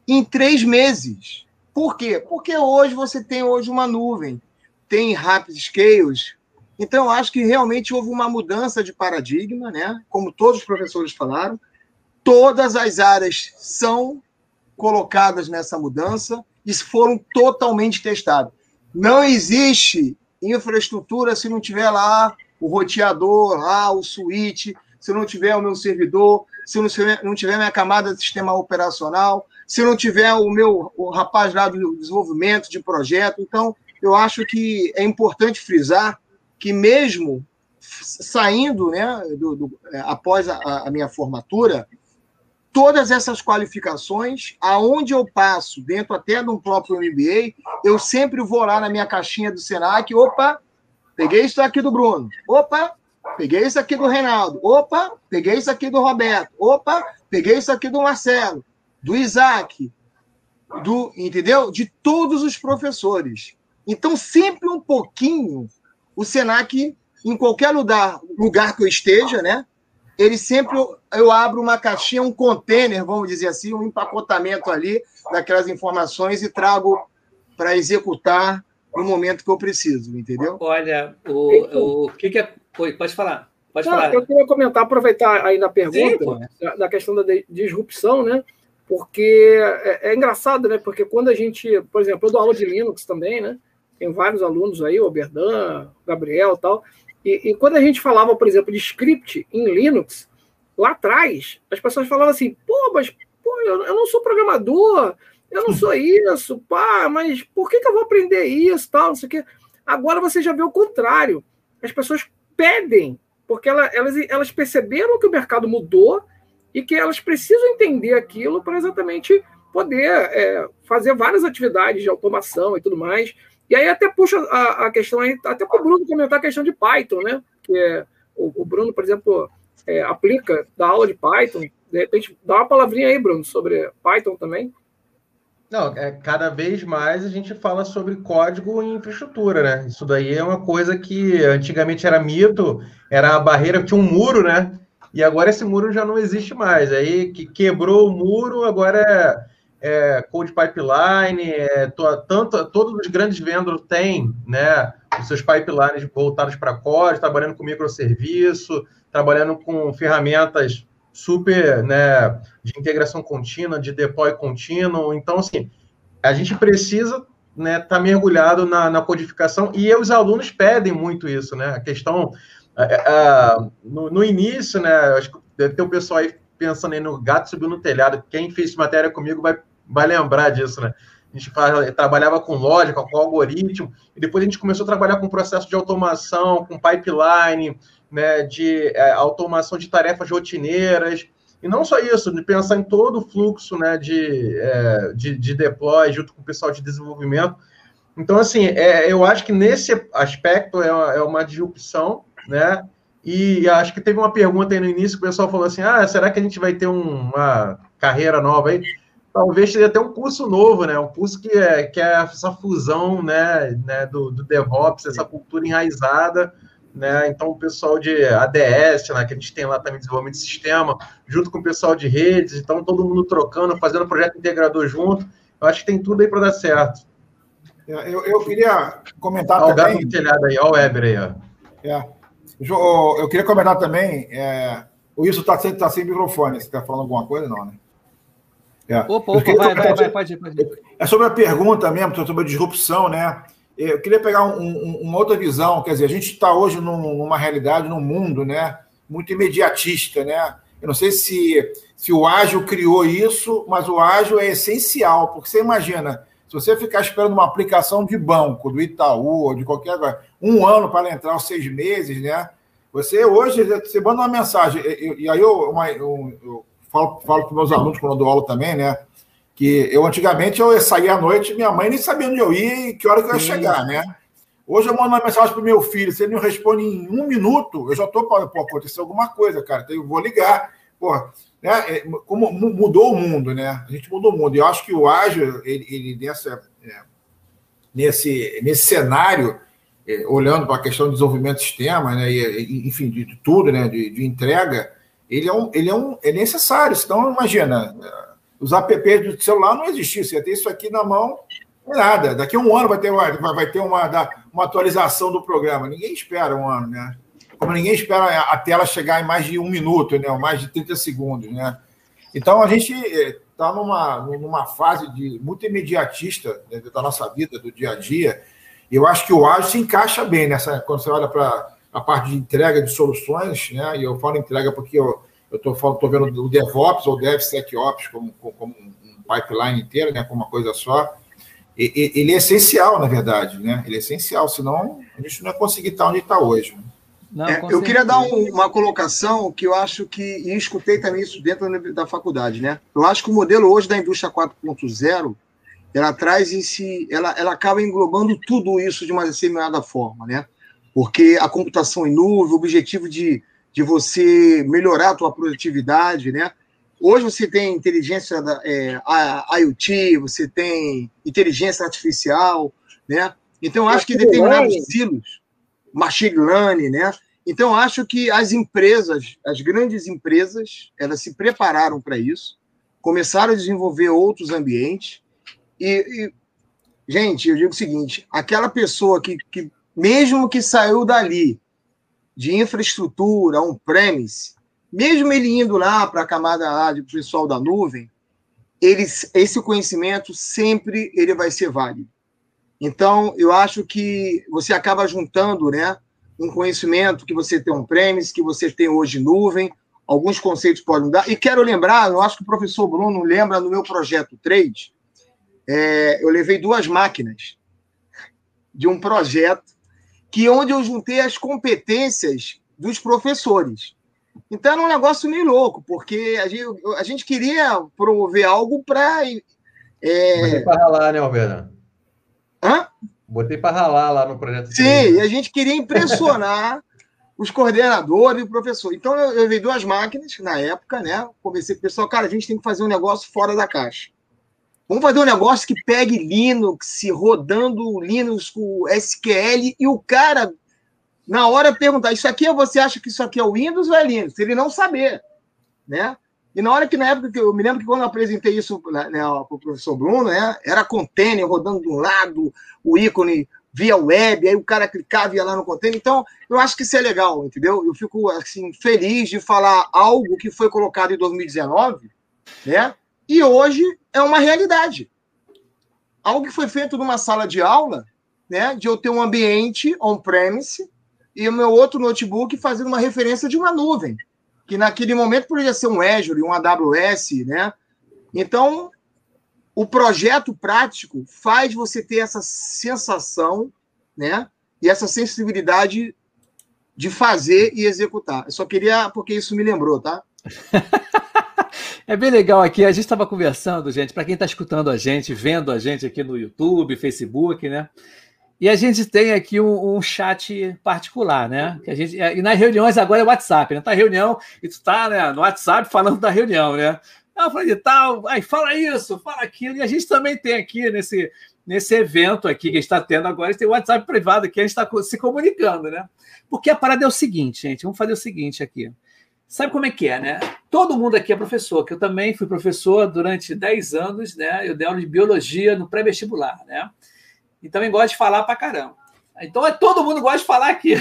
em três meses. Por quê? Porque hoje você tem hoje uma nuvem, tem rapid scales. Então, eu acho que realmente houve uma mudança de paradigma, né? Como todos os professores falaram, todas as áreas são colocadas nessa mudança e foram totalmente testados. Não existe infraestrutura se não tiver lá o roteador, lá o switch, se não tiver o meu servidor, se não tiver, não tiver minha camada de sistema operacional, se não tiver o meu o rapaz lá do desenvolvimento de projeto. Então, eu acho que é importante frisar que mesmo saindo, né, do, do após a, a minha formatura, todas essas qualificações, aonde eu passo, dentro até um próprio MBA, eu sempre vou lá na minha caixinha do Senac, opa, peguei isso aqui do Bruno, opa, peguei isso aqui do Reinaldo, opa, peguei isso aqui do Roberto, opa, peguei isso aqui do Marcelo, do Isaac, do, entendeu? De todos os professores. Então, sempre um pouquinho, o Senac, em qualquer lugar, lugar que eu esteja, né? Ele sempre eu abro uma caixinha, um container, vamos dizer assim, um empacotamento ali daquelas informações e trago para executar no momento que eu preciso, entendeu? Olha, o, o que, que é. Oi, pode falar. Pode Não, falar. Eu queria comentar, aproveitar aí na pergunta, Sim, da, questão da disrupção, né? Porque é, é, engraçado, né? Porque quando a gente, por exemplo, eu dou aula de Linux também, né? Tem vários alunos aí, o Berdan, o Gabriel e tal. E, e, quando a gente falava, por exemplo, de script em Linux, lá atrás, as pessoas falavam assim: pô, mas pô, eu, eu não sou programador, eu não sou isso, pá, mas por que, que eu vou aprender isso, tal, não sei o quê. Agora você já vê o contrário. As pessoas pedem, porque elas, elas, elas perceberam que o mercado mudou e que elas precisam entender aquilo para exatamente poder é, fazer várias atividades de automação e tudo mais. E aí até puxa a, a questão, até para o Bruno comentar a questão de Python, né? Que é, o, o Bruno, por exemplo, é, aplica, dá aula de Python. De repente, dá uma palavrinha aí, Bruno, sobre Python também. Não, é, cada vez mais a gente fala sobre código e infraestrutura, né? Isso daí é uma coisa que antigamente era mito, era a barreira, tinha um muro, né? E agora esse muro já não existe mais. Aí que quebrou o muro, agora é Code Pipeline, é, to, tanto, todos os grandes vendors têm né, os seus pipelines voltados para código, trabalhando com microserviço, trabalhando com ferramentas super né, de integração contínua, de deploy contínuo. Então, assim, a gente precisa né, tá mergulhado na, na, codificação e os alunos pedem muito isso, né? A questão no, no, início, né? Acho que deve ter um pessoal aí pensando aí no gato subiu no telhado. Quem fez matéria comigo vai, vai lembrar disso, né? A gente faz, trabalhava com lógica, com algoritmo, e depois a gente começou a trabalhar com processo de automação, com pipeline, né, de é, automação de tarefas rotineiras. E não só isso, de pensar em todo o fluxo né, de, é, de, de deploy junto com o pessoal de desenvolvimento. Então, assim, é, eu acho que nesse aspecto é uma, é uma disrupção, né? E acho que teve uma pergunta aí no início que o pessoal falou assim: ah, será que a gente vai ter um, uma carreira nova aí? Talvez seria até um curso novo, né? Um curso que é, que é essa fusão né, né, do, do DevOps, essa cultura enraizada né? Então, o pessoal de ADS, né, que a gente tem lá também desenvolvimento de sistema, junto com o pessoal de redes, então todo mundo trocando, fazendo projeto integrador junto. Eu acho que tem tudo aí para dar certo. É, eu, eu queria comentar também. Olha o telhado aí, olha o Weber aí, ó. É. Eu, eu queria comentar também. É, o Wilson está sem, tá sem microfone. Você está falando alguma coisa, não, né? É. Opa, opa, vai, vai, vai, pode ir, pode ir. É sobre a pergunta mesmo, sobre a disrupção, né? Eu queria pegar um, um, uma outra visão, quer dizer, a gente está hoje num, numa realidade, num mundo, né, muito imediatista, né? Eu não sei se, se o ágil criou isso, mas o ágil é essencial, porque você imagina, se você ficar esperando uma aplicação de banco, do Itaú, ou de qualquer coisa, um ano para entrar, os seis meses, né? Você hoje, você manda uma mensagem, e, aí eu, uma, eu, eu falo, falo para meus alunos quando eu dou aula também, né? que eu antigamente eu saía à noite, minha mãe nem sabia onde eu ia e que hora que eu ia chegar, né? Hoje eu mando uma mensagem pro meu filho, se ele não responde em um minuto, eu já tô, pô, acontecer alguma coisa, cara, então eu vou ligar. Porra, né? É, como mudou o mundo, né? A gente mudou o mundo. E eu acho que o ágil, ele, ele nessa, é, nesse, nesse cenário, é, olhando para a questão de desenvolvimento de sistema, né? E, enfim, de, de tudo, né? De, de, entrega, ele é, um, ele é um é necessário. Então, imagina os apps do celular não existiam. Você ia ter isso aqui na mão, nada. Daqui a um ano vai ter, uma, vai ter uma, uma atualização do programa. Ninguém espera um ano, né? Como ninguém espera a tela chegar em mais de um minuto, né? Ou mais de 30 segundos, né? Então a gente está eh, numa, numa fase de muito imediatista né, da nossa vida, do dia a dia. E eu acho que o ágil se encaixa bem nessa. Quando você olha para a parte de entrega de soluções, né? E eu falo entrega porque eu, eu estou vendo o DevOps ou DevSecOps como, como um pipeline inteiro, né, como uma coisa só. E, ele é essencial, na verdade, né? Ele é essencial, senão a gente não ia conseguir estar onde está hoje. Né? Não, é, eu queria dar um, uma colocação que eu acho que, e escutei também isso dentro da faculdade, né? Eu acho que o modelo hoje da indústria 4.0, ela traz em si, ela, ela acaba englobando tudo isso de uma determinada forma, né? Porque a computação em nuvem, o objetivo de de você melhorar a tua produtividade, né? Hoje você tem inteligência é, IoT, você tem inteligência artificial, né? Então acho que determinados silos, machine learning, né? Então acho que as empresas, as grandes empresas, elas se prepararam para isso, começaram a desenvolver outros ambientes e, e, gente, eu digo o seguinte: aquela pessoa que, que mesmo que saiu dali de infraestrutura on-premise, mesmo ele indo lá para a camada do pessoal da nuvem, eles, esse conhecimento sempre ele vai ser válido. Então, eu acho que você acaba juntando né, um conhecimento que você tem on-premise, que você tem hoje nuvem, alguns conceitos podem mudar. E quero lembrar, eu acho que o professor Bruno lembra no meu projeto 3, é, eu levei duas máquinas de um projeto que onde eu juntei as competências dos professores. Então era um negócio meio louco, porque a gente, a gente queria promover algo para. É... Botei para ralar, né, Alberto? Hã? Botei para ralar lá no projeto. Sim, e a gente queria impressionar [LAUGHS] os coordenadores e o professor. Então eu, eu veio duas máquinas na época, né? Conversei com o pessoal, cara, a gente tem que fazer um negócio fora da caixa. Vamos fazer um negócio que pegue Linux, rodando Linux com SQL, e o cara, na hora, perguntar: Isso aqui você acha que isso aqui é o Windows ou é Linux? Ele não saber. Né? E na hora que, na época, que eu me lembro que quando eu apresentei isso né, né para o professor Bruno, né, era container rodando de um lado, o ícone via web, aí o cara clicava e ia lá no container. Então, eu acho que isso é legal, entendeu? Eu fico assim, feliz de falar algo que foi colocado em 2019, né? E hoje é uma realidade. algo que foi feito numa sala de aula, né, de eu ter um ambiente on-premise e o meu outro notebook fazendo uma referência de uma nuvem, que naquele momento poderia ser um Azure, um AWS, né? Então, o projeto prático faz você ter essa sensação, né? E essa sensibilidade de fazer e executar. Eu só queria, porque isso me lembrou, tá? [LAUGHS] É bem legal aqui. A gente estava conversando, gente, para quem está escutando a gente, vendo a gente aqui no YouTube, Facebook, né? E a gente tem aqui um, um, chat particular, né? Que a gente, e nas reuniões agora é WhatsApp, né? Tá reunião e tu tá né, no WhatsApp falando da reunião, né? Eu falei de tal, aí fala isso, fala aquilo. E a gente também tem aqui nesse, nesse evento aqui que a gente está tendo agora, tem o WhatsApp privado aqui, a gente está se comunicando, né? Porque a parada é o seguinte, gente, vamos fazer o seguinte aqui. Sabe como é que é, né? Todo mundo aqui é professor, que eu também fui professor durante 10 anos, né? Eu dei aula de biologia no pré-vestibular, né? E também gosto de falar pra caramba. Então é todo mundo gosta de falar aqui.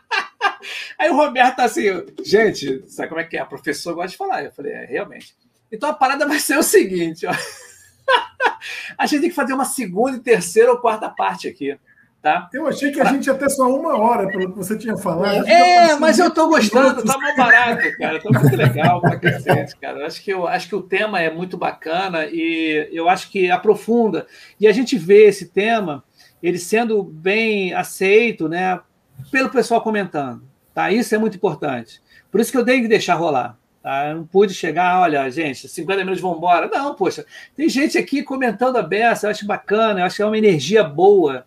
[LAUGHS] Aí o Roberto tá assim, gente, sabe como é que é? Professor gosta de falar. Eu falei, é, realmente. Então a parada vai ser o seguinte, ó. [LAUGHS] A gente tem que fazer uma segunda, terceira ou quarta parte aqui. Tá? Eu achei que a gente ia ter só uma hora, pelo que você tinha falado. É, mas eu tô gostando, tá mal barato, cara. Tá muito legal pra cacete, cara. Acho que, eu acho que o tema é muito bacana e eu acho que aprofunda. E a gente vê esse tema, ele sendo bem aceito, né? Pelo pessoal comentando. Tá? Isso é muito importante. Por isso que eu tenho que deixar rolar. Tá? Eu não pude chegar, olha, gente, 50 minutos vão embora. Não, poxa, tem gente aqui comentando a beça, eu acho bacana, eu acho que é uma energia boa.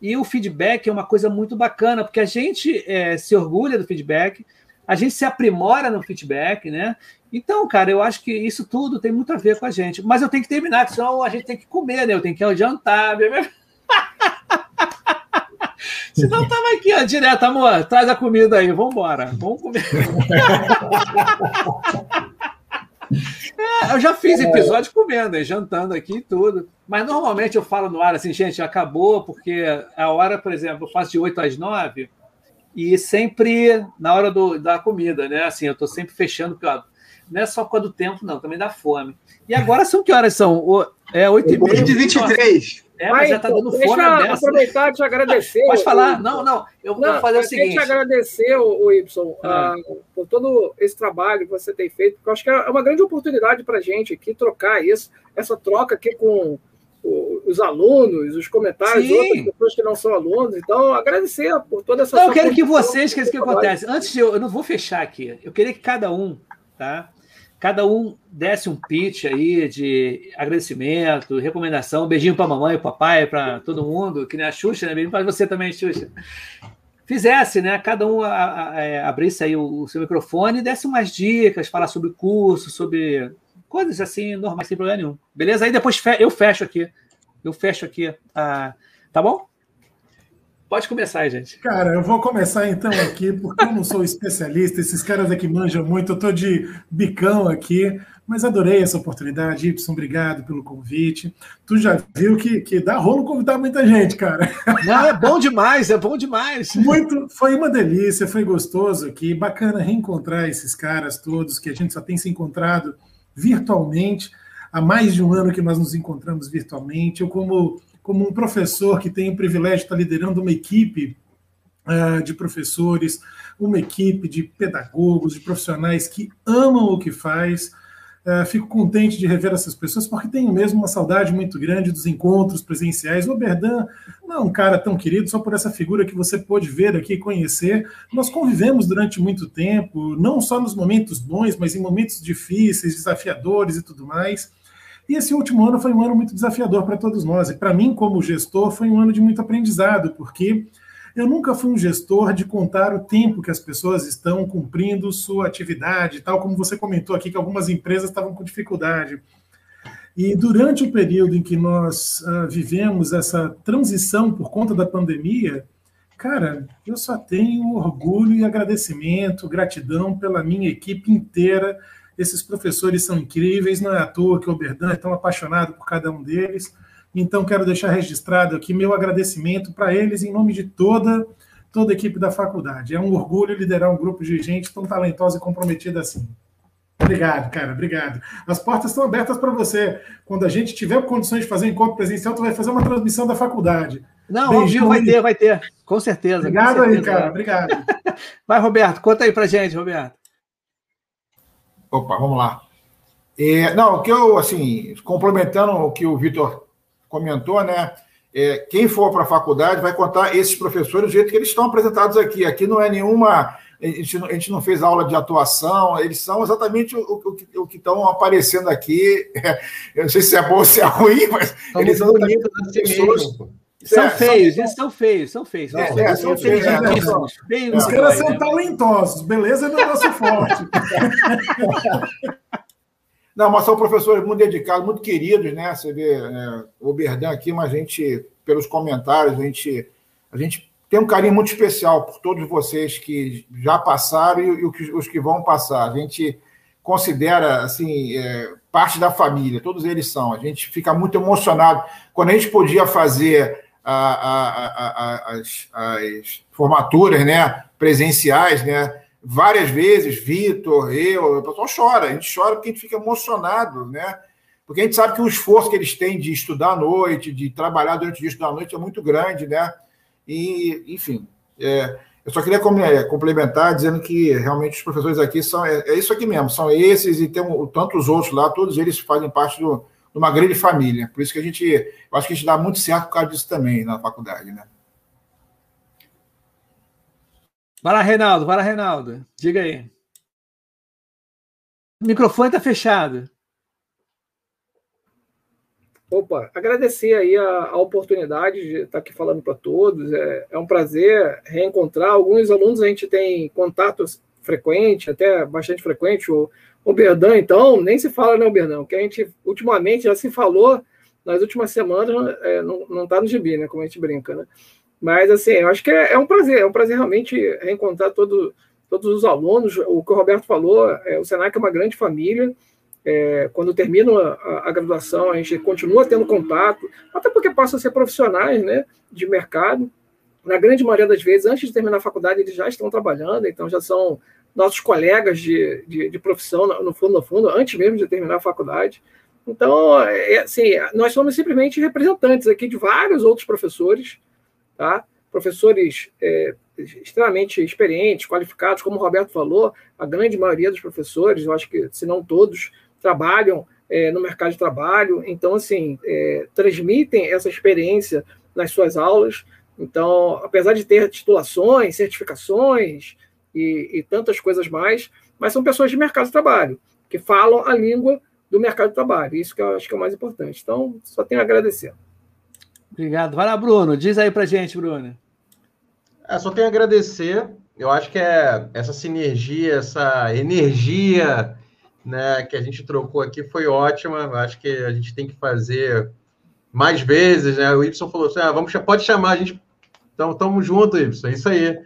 E o feedback é uma coisa muito bacana, porque a gente é, se orgulha do feedback, a gente se aprimora no feedback, né? Então, cara, eu acho que isso tudo tem muito a ver com a gente. Mas eu tenho que terminar, senão a gente tem que comer, né? Eu tenho que jantar, beber. [LAUGHS] Senão tava aqui, ó, direto, amor, traz a comida aí, vamos embora, vamos comer. [LAUGHS] É, eu já fiz episódio comendo, jantando aqui e tudo. Mas normalmente eu falo no ar assim, gente, acabou, porque a hora, por exemplo, eu faço de 8 às 9 e sempre na hora do, da comida, né? Assim, eu tô sempre fechando, porque ó, não é só por causa do tempo, não, também dá fome. E agora são que horas são? É 8 e meia. de 23. É, mas, já tá dando deixa fome Deixa aproveitar e te agradecer. [LAUGHS] Pode falar. Não, não. Eu vou não, fazer o seguinte. Eu te agradecer, o, Y, ah. uh, por todo esse trabalho que você tem feito, porque eu acho que é uma grande oportunidade para a gente aqui trocar isso, essa troca aqui com os alunos, os comentários Sim. outras pessoas que não são alunos. Então, agradecer por toda essa. Não, eu quero que vocês, que é que acontece. Antes de eu, eu não vou fechar aqui. Eu queria que cada um, tá? Cada um desse um pitch aí de agradecimento, recomendação, um beijinho para mamãe, papai, para todo mundo, que nem a Xuxa, né? Beijinho para você também, Xuxa. Fizesse, né? Cada um a, a, a, é, abrisse aí o, o, seu microfone e desse umas dicas, falar sobre curso, sobre coisas assim, normais, sem problema nenhum. Beleza? Aí depois fe eu fecho aqui. Eu fecho aqui. Ah, tá bom? Pode começar, gente. Cara, eu vou começar então aqui, porque eu não sou especialista, esses caras aqui manjam muito, eu estou de bicão aqui, mas adorei essa oportunidade, Y, obrigado pelo convite. Tu já viu que, que dá rolo convidar muita gente, cara. Não, é bom demais, é bom demais. Muito, foi uma delícia, foi gostoso aqui, bacana reencontrar esses caras todos, que a gente só tem se encontrado virtualmente. Há mais de um ano que nós nos encontramos virtualmente. Eu, como como um professor que tem o privilégio de estar liderando uma equipe uh, de professores, uma equipe de pedagogos, de profissionais que amam o que faz. Uh, fico contente de rever essas pessoas, porque tenho mesmo uma saudade muito grande dos encontros presenciais. O Oberdan não é um cara tão querido só por essa figura que você pôde ver aqui conhecer. Nós convivemos durante muito tempo, não só nos momentos bons, mas em momentos difíceis, desafiadores e tudo mais. E esse último ano foi um ano muito desafiador para todos nós. E para mim, como gestor, foi um ano de muito aprendizado, porque eu nunca fui um gestor de contar o tempo que as pessoas estão cumprindo sua atividade, tal como você comentou aqui, que algumas empresas estavam com dificuldade. E durante o período em que nós uh, vivemos essa transição por conta da pandemia, cara, eu só tenho orgulho e agradecimento, gratidão pela minha equipe inteira esses professores são incríveis, não é à toa que o Oberdan é tão apaixonado por cada um deles. Então, quero deixar registrado aqui meu agradecimento para eles em nome de toda, toda a equipe da faculdade. É um orgulho liderar um grupo de gente tão talentosa e comprometida assim. Obrigado, cara, obrigado. As portas estão abertas para você. Quando a gente tiver condições de fazer um encontro presencial, tu vai fazer uma transmissão da faculdade. Não, Beijinho, vai ter, vai ter, com certeza. Obrigado com certeza, aí, cara, obrigado. [LAUGHS] Vai, Roberto, conta aí pra gente, Roberto. Opa, vamos lá. É, não, o que eu, assim, complementando o que o Vitor comentou, né? É, quem for para a faculdade vai contar esses professores do jeito que eles estão apresentados aqui. Aqui não é nenhuma. A gente, a gente não fez aula de atuação, eles são exatamente o, o, o que estão aparecendo aqui. [LAUGHS] Eu não sei se é bom ou se é ruim, mas são eles são bonitos assim mesmo. São é, feios, são... eles são feios, são feios. São, é, feios, é, são feios, feios, Os caras são talentosos, beleza não é nosso forte. [LAUGHS] Não, mas são professores muito dedicados, muito queridos, né? Você vê é, o Berdan aqui, mas a gente, pelos comentários, a gente, a gente tem um carinho muito especial por todos vocês que já passaram e, e os que vão passar. A gente considera, assim, é, parte da família, todos eles são. A gente fica muito emocionado. Quando a gente podia fazer a, a, as, as formaturas né, presenciais, né? várias vezes, Vitor, eu, o pessoal chora, a gente chora porque a gente fica emocionado, né? Porque a gente sabe que o esforço que eles têm de estudar à noite, de trabalhar durante o dia estudar à noite é muito grande, né? E, enfim, é, eu só queria complementar dizendo que realmente os professores aqui são, é, é isso aqui mesmo, são esses e tem um, tantos outros lá, todos eles fazem parte do, de uma grande família. Por isso que a gente, eu acho que a gente dá muito certo por causa disso também na faculdade, né? Vai lá, Reinaldo, vai lá, Reinaldo. Diga aí. O microfone está fechado. Opa, agradecer aí a, a, oportunidade de estar aqui falando para todos. É, é, um prazer reencontrar. Alguns alunos a gente tem contato frequente, até bastante frequente. O, o Berdan, então, nem se fala, né, o? Que a gente ultimamente já se falou nas últimas semanas, é, não está no gibi, né? Como a gente brinca, né? Mas, assim, eu acho que é, é um prazer, é um prazer realmente reencontrar todo, todos os alunos. O que o Roberto falou, é, o Senac é uma grande família. É, quando termina a, a, graduação, a gente continua tendo contato, até porque passam a ser profissionais né, de mercado. Na grande maioria das vezes, antes de terminar a faculdade, eles já estão trabalhando, então já são nossos colegas de, de, de profissão, no fundo, no fundo, antes mesmo de terminar a faculdade. Então, é, assim, nós somos simplesmente representantes aqui de vários outros professores tá? professores é, extremamente experientes, qualificados, como o Roberto falou, a grande maioria dos professores, eu acho que, se não todos, trabalham é, no mercado de trabalho, então, assim, é, transmitem essa experiência nas suas aulas. Então, apesar de ter titulações, certificações e, e tantas coisas mais, mas são pessoas de mercado de trabalho, que falam a língua do mercado de trabalho. Isso que eu acho que é o mais importante. Então, só tenho a agradecer. Obrigado. Vai lá, Bruno. Diz aí pra gente, Bruno. É, só tenho a agradecer. Eu acho que é essa sinergia, essa energia né, que a gente trocou aqui foi ótima. Eu acho que a gente tem que fazer mais vezes. Né? O Y falou assim: ah, vamos, pode chamar a gente. Então, estamos juntos, Y. É isso aí.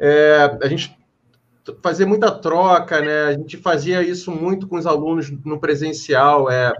É, a gente fazer muita troca, né? A gente fazia isso muito com os alunos no presencial. É,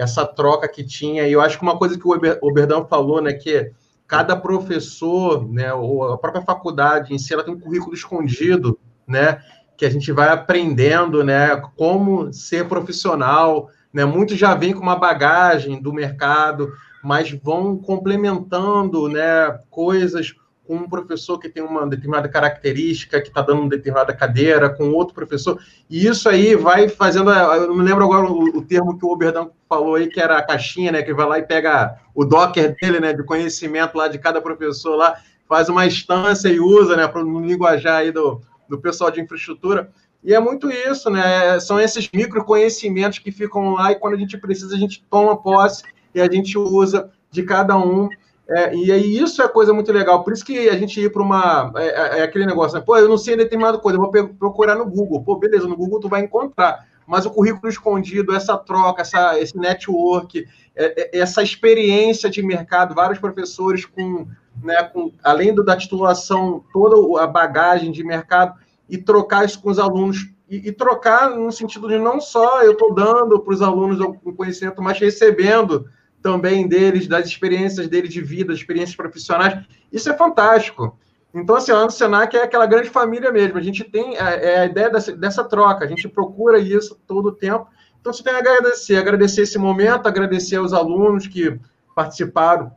essa troca que tinha. E eu acho que uma coisa que o Oberdão falou, né, que cada professor, né, ou a própria faculdade em si, ela tem um currículo escondido, né, que a gente vai aprendendo, né, como ser profissional, né, muitos já vêm com uma bagagem do mercado, mas vão complementando, né, coisas com um professor que tem uma determinada característica, que está dando uma determinada cadeira, com outro professor, e isso aí vai fazendo, eu não me lembro agora o, o termo que o Oberdão falou aí, que era a caixinha, né, que vai lá e pega o docker dele, né, de conhecimento lá de cada professor lá, faz uma instância e usa, né, para no linguajar aí do, do pessoal de infraestrutura, e é muito isso, né, são esses micro conhecimentos que ficam lá e quando a gente precisa, a gente toma posse e a gente usa de cada um é, e aí isso é coisa muito legal. Por isso que a gente ir para uma. É, é, é, aquele negócio, né? Pô, eu não sei determinada coisa, eu vou procurar no Google. Pô, beleza, no Google tu vai encontrar. Mas o currículo escondido, essa troca, essa, esse network, é, é, essa experiência de mercado, vários professores com, né, com além do, da titulação, toda a bagagem de mercado, e trocar isso com os alunos. E, e trocar no sentido de não só eu estou dando para os alunos o conhecimento, mas recebendo também deles, das experiências deles de vida, experiências profissionais. Isso é fantástico. Então, assim, lá no Senac é aquela grande família mesmo. A gente tem é, é a ideia dessa, dessa, troca, a gente procura isso todo o tempo. Então, você tem que agradecer, agradecer esse momento, agradecer aos alunos que participaram,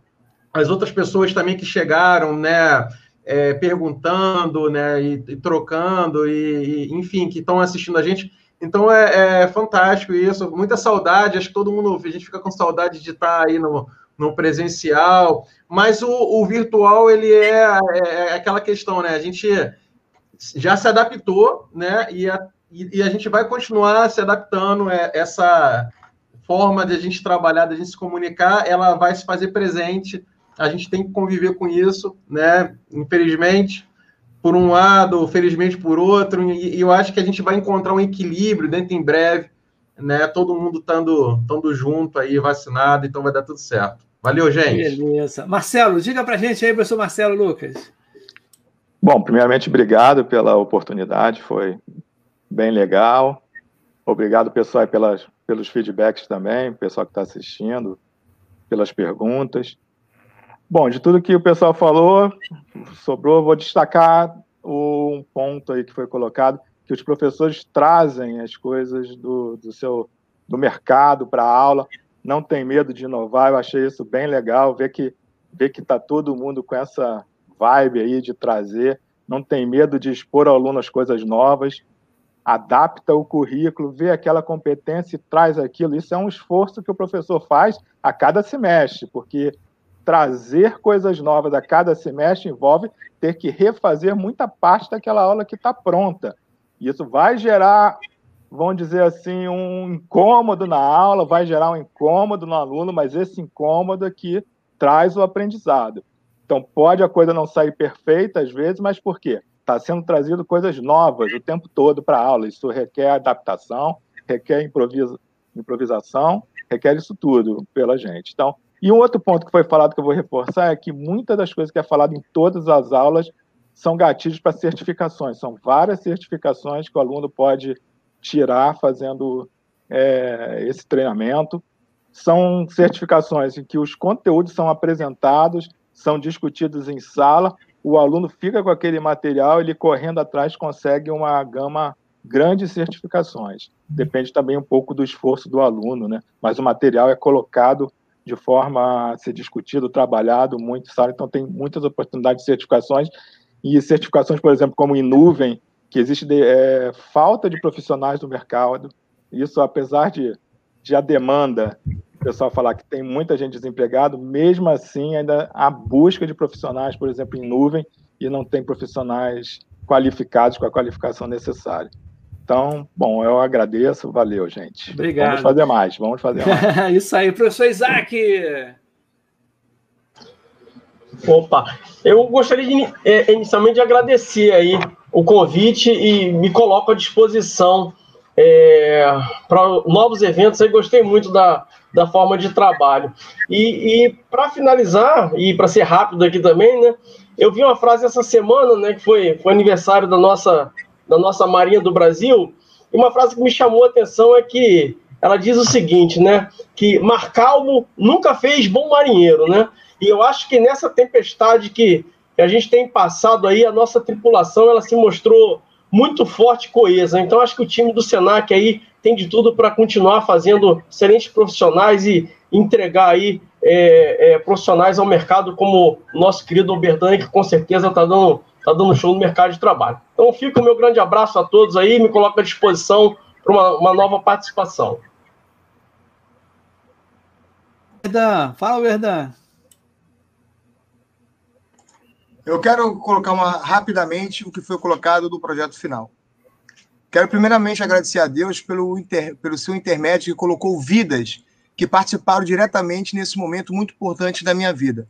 as outras pessoas também que chegaram, né, é, perguntando, né, e, e trocando, e, e, enfim, que estão assistindo a gente. Então é, é, fantástico isso, muita saudade. Acho que todo mundo, a gente fica com saudade de estar aí no, no presencial, mas o, o virtual ele é, é, é, aquela questão, né? A gente já se adaptou, né? E a, e, e a gente vai continuar se adaptando. É, essa forma de a gente trabalhar, de a gente se comunicar, ela vai se fazer presente. A gente tem que conviver com isso, né? Infelizmente, por um lado, felizmente por outro, e, e eu acho que a gente vai encontrar um equilíbrio dentro em breve, né? Todo mundo estando, estando junto aí, vacinado, então vai dar tudo certo. Valeu, gente. Beleza. Marcelo, diga pra gente aí, professor Marcelo Lucas. Bom, primeiramente, obrigado pela oportunidade, foi bem legal. Obrigado, pessoal, pelas, pelos feedbacks também, pessoal que está assistindo, pelas perguntas. Bom, de tudo que o pessoal falou, sobrou, vou destacar um ponto aí que foi colocado, que os professores trazem as coisas do, do seu do mercado para a aula, não tem medo de inovar, eu achei isso bem legal, ver que ver que está todo mundo com essa vibe aí de trazer, não tem medo de expor ao aluno as coisas novas, adapta o currículo, vê aquela competência e traz aquilo. Isso é um esforço que o professor faz a cada semestre, porque trazer coisas novas a cada semestre envolve ter que refazer muita parte daquela aula que está pronta. Isso vai gerar, vamos dizer assim, um incômodo na aula, vai gerar um incômodo no aluno, mas esse incômodo aqui é traz o aprendizado. Então, pode a coisa não sair perfeita às vezes, mas por quê? Está sendo trazido coisas novas o tempo todo para a aula. Isso requer adaptação, requer improvisa, improvisação, requer isso tudo pela gente. Então, e um outro ponto que foi falado que eu vou reforçar é que muitas das coisas que é falado em todas as aulas são gatilhos para certificações. São várias certificações que o aluno pode tirar fazendo é, esse treinamento. São certificações em que os conteúdos são apresentados, são discutidos em sala, o aluno fica com aquele material, ele correndo atrás consegue uma gama grande de certificações. Depende também um pouco do esforço do aluno, né? Mas o material é colocado de forma a ser discutido, trabalhado muito, sabe? Então tem muitas oportunidades de certificações e certificações, por exemplo, como em nuvem, que existe de, é, falta de profissionais no mercado. Isso, apesar de, de a demanda, o pessoal falar que tem muita gente desempregada, mesmo assim ainda há busca de profissionais, por exemplo, em nuvem, e não tem profissionais qualificados com a qualificação necessária. Então, bom, eu agradeço, valeu, gente. Obrigado. Vamos fazer mais, vamos fazer mais. [LAUGHS] Isso aí, professor Isaac. Opa, eu gostaria de, é, inicialmente de agradecer aí o convite e me coloco à disposição é, para novos eventos. Eu gostei muito da, da forma de trabalho. E, e para finalizar, e para ser rápido aqui também, né? Eu vi uma frase essa semana, né? Que foi, foi aniversário da nossa da nossa Marinha do Brasil. E uma frase que me chamou a atenção é que ela diz o seguinte, né? Que mar calmo nunca fez bom marinheiro, né? E eu acho que nessa tempestade que, que a gente tem passado aí, a nossa tripulação ela se mostrou muito forte e coesa. Então acho que o time do Senac aí tem de tudo para continuar fazendo excelentes profissionais e entregar aí é, é, profissionais ao mercado como o nosso querido Oberdan, que com certeza está dando está dando show no mercado de trabalho. Então fica o meu grande abraço a todos aí, me coloco à disposição para uma, uma, nova participação. Verdan, fala, Verdan. Eu quero colocar uma, rapidamente o que foi colocado do projeto final. Quero primeiramente agradecer a Deus pelo, inter, pelo seu intermédio que colocou vidas que participaram diretamente nesse momento muito importante da minha vida.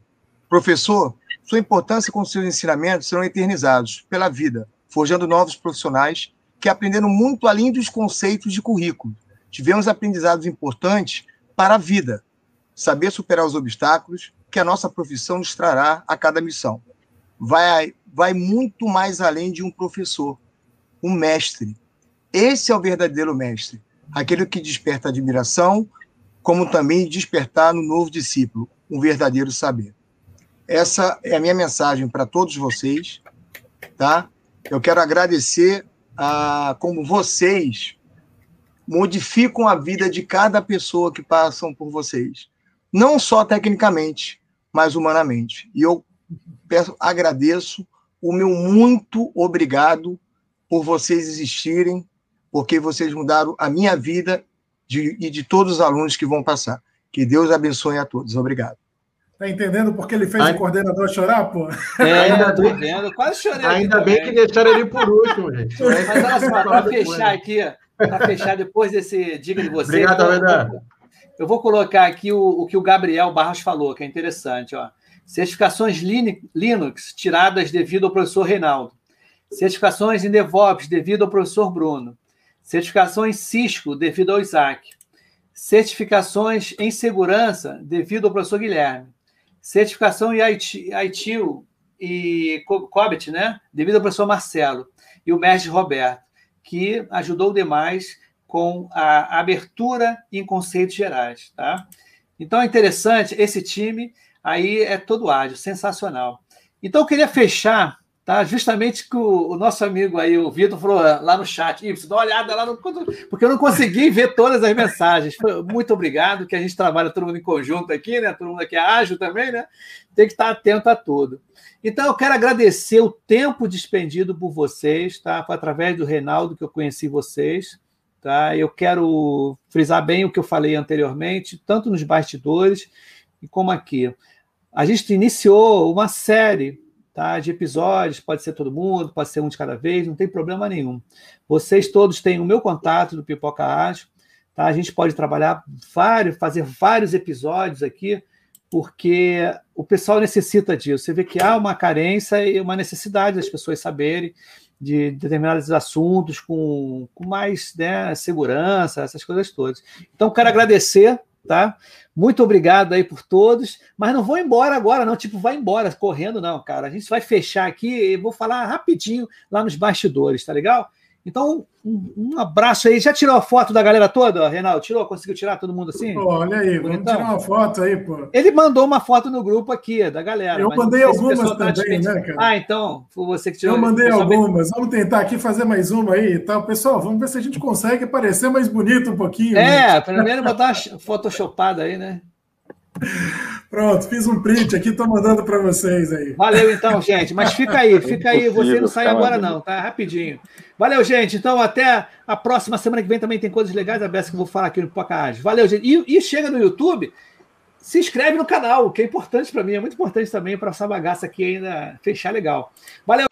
Professor, sua importância com seus ensinamentos serão eternizados pela vida, forjando novos profissionais que aprenderam muito além dos conceitos de currículo. Tivemos aprendizados importantes para a vida, saber superar os obstáculos que a nossa profissão nos trará a cada missão. Vai, vai muito mais além de um professor, um mestre. Esse é o verdadeiro mestre, aquele que desperta admiração, como também despertar no novo discípulo um verdadeiro saber. Essa é a minha mensagem para todos vocês. tá? Eu quero agradecer a como vocês modificam a vida de cada pessoa que passam por vocês, não só tecnicamente, mas humanamente. E eu peço, agradeço o meu muito obrigado por vocês existirem, porque vocês mudaram a minha vida de, e de todos os alunos que vão passar. Que Deus abençoe a todos. Obrigado. Tá entendendo porque ele fez Ai... o coordenador chorar, pô? É, ainda tô vendo. Quase chorei. Ainda bem também. que deixaram ele por último, gente. Mas olha só, para fechar aqui, para fechar depois desse diga de você. Obrigado, eu, eu vou colocar aqui o, o que o Gabriel Barros falou, que é interessante, ó. Certificações Linux tiradas devido ao professor Reinaldo. Certificações em DevOps devido ao professor Bruno. Certificações Cisco devido ao Isaac. Certificações em segurança devido ao professor Guilherme. Certificação em ITIL e COBIT, né? Devido ao professor Marcelo e o mestre Roberto, que ajudou demais com a abertura em conceitos gerais, tá? Então é interessante esse time aí é todo ágil, sensacional. Então eu queria fechar, tá? Justamente que o, o nosso amigo aí, o Vitor, falou lá no chat, Y, dá uma olhada lá no. Porque eu não consegui ver todas as mensagens. Muito obrigado, que a gente trabalha todo mundo em conjunto aqui, né? Todo mundo aqui é ágil também, né? Tem que estar atento a tudo. Então, eu quero agradecer o tempo despendido por vocês, tá? Foi através do Reinaldo que eu conheci vocês. Tá? Eu quero frisar bem o que eu falei anteriormente, tanto nos bastidores como aqui. A gente iniciou uma série tá, de episódios, pode ser todo mundo, pode ser um de cada vez, não tem problema nenhum. Vocês todos têm o meu contato do Pipoca Ágil, tá? A gente pode trabalhar vários, fazer vários episódios aqui, porque o pessoal necessita disso. Você vê que há uma carência e uma necessidade das pessoas saberem de determinados assuntos com, com mais né, segurança, essas coisas todas. Então, quero agradecer tá? Muito obrigado aí por todos, mas não vou embora agora, não. Tipo, vai embora correndo, não, cara. A gente vai fechar aqui e vou falar rapidinho lá nos bastidores, tá legal? Então, um, um, abraço aí. Já tirou a foto da galera toda, Reinaldo? Tirou? Conseguiu tirar todo mundo assim? Pô, olha aí, vamos então, tirar uma foto aí, pô. Ele mandou uma foto no grupo aqui, da galera. Eu mandei algumas tá também, né, cara? Ah, então, foi você que tirou. Eu mandei algumas. Vamos tentar aqui fazer mais uma aí e tal. Pessoal, vamos ver se a gente consegue parecer mais bonito um pouquinho. É, né? primeiro botar uma [LAUGHS] photoshopada aí, né? Pronto, fiz um print aqui, estou mandando para vocês aí. Valeu então, gente. Mas fica aí, fica aí. Você não sai agora, não, tá? Rapidinho. Valeu, gente. Então, até a próxima semana que vem também tem coisas legais a beça que eu vou falar aqui no Pocahage. Valeu, gente. E, e, chega no YouTube, se inscreve no canal, que é importante para mim, é muito importante também para essa bagaça aqui ainda fechar legal. Valeu!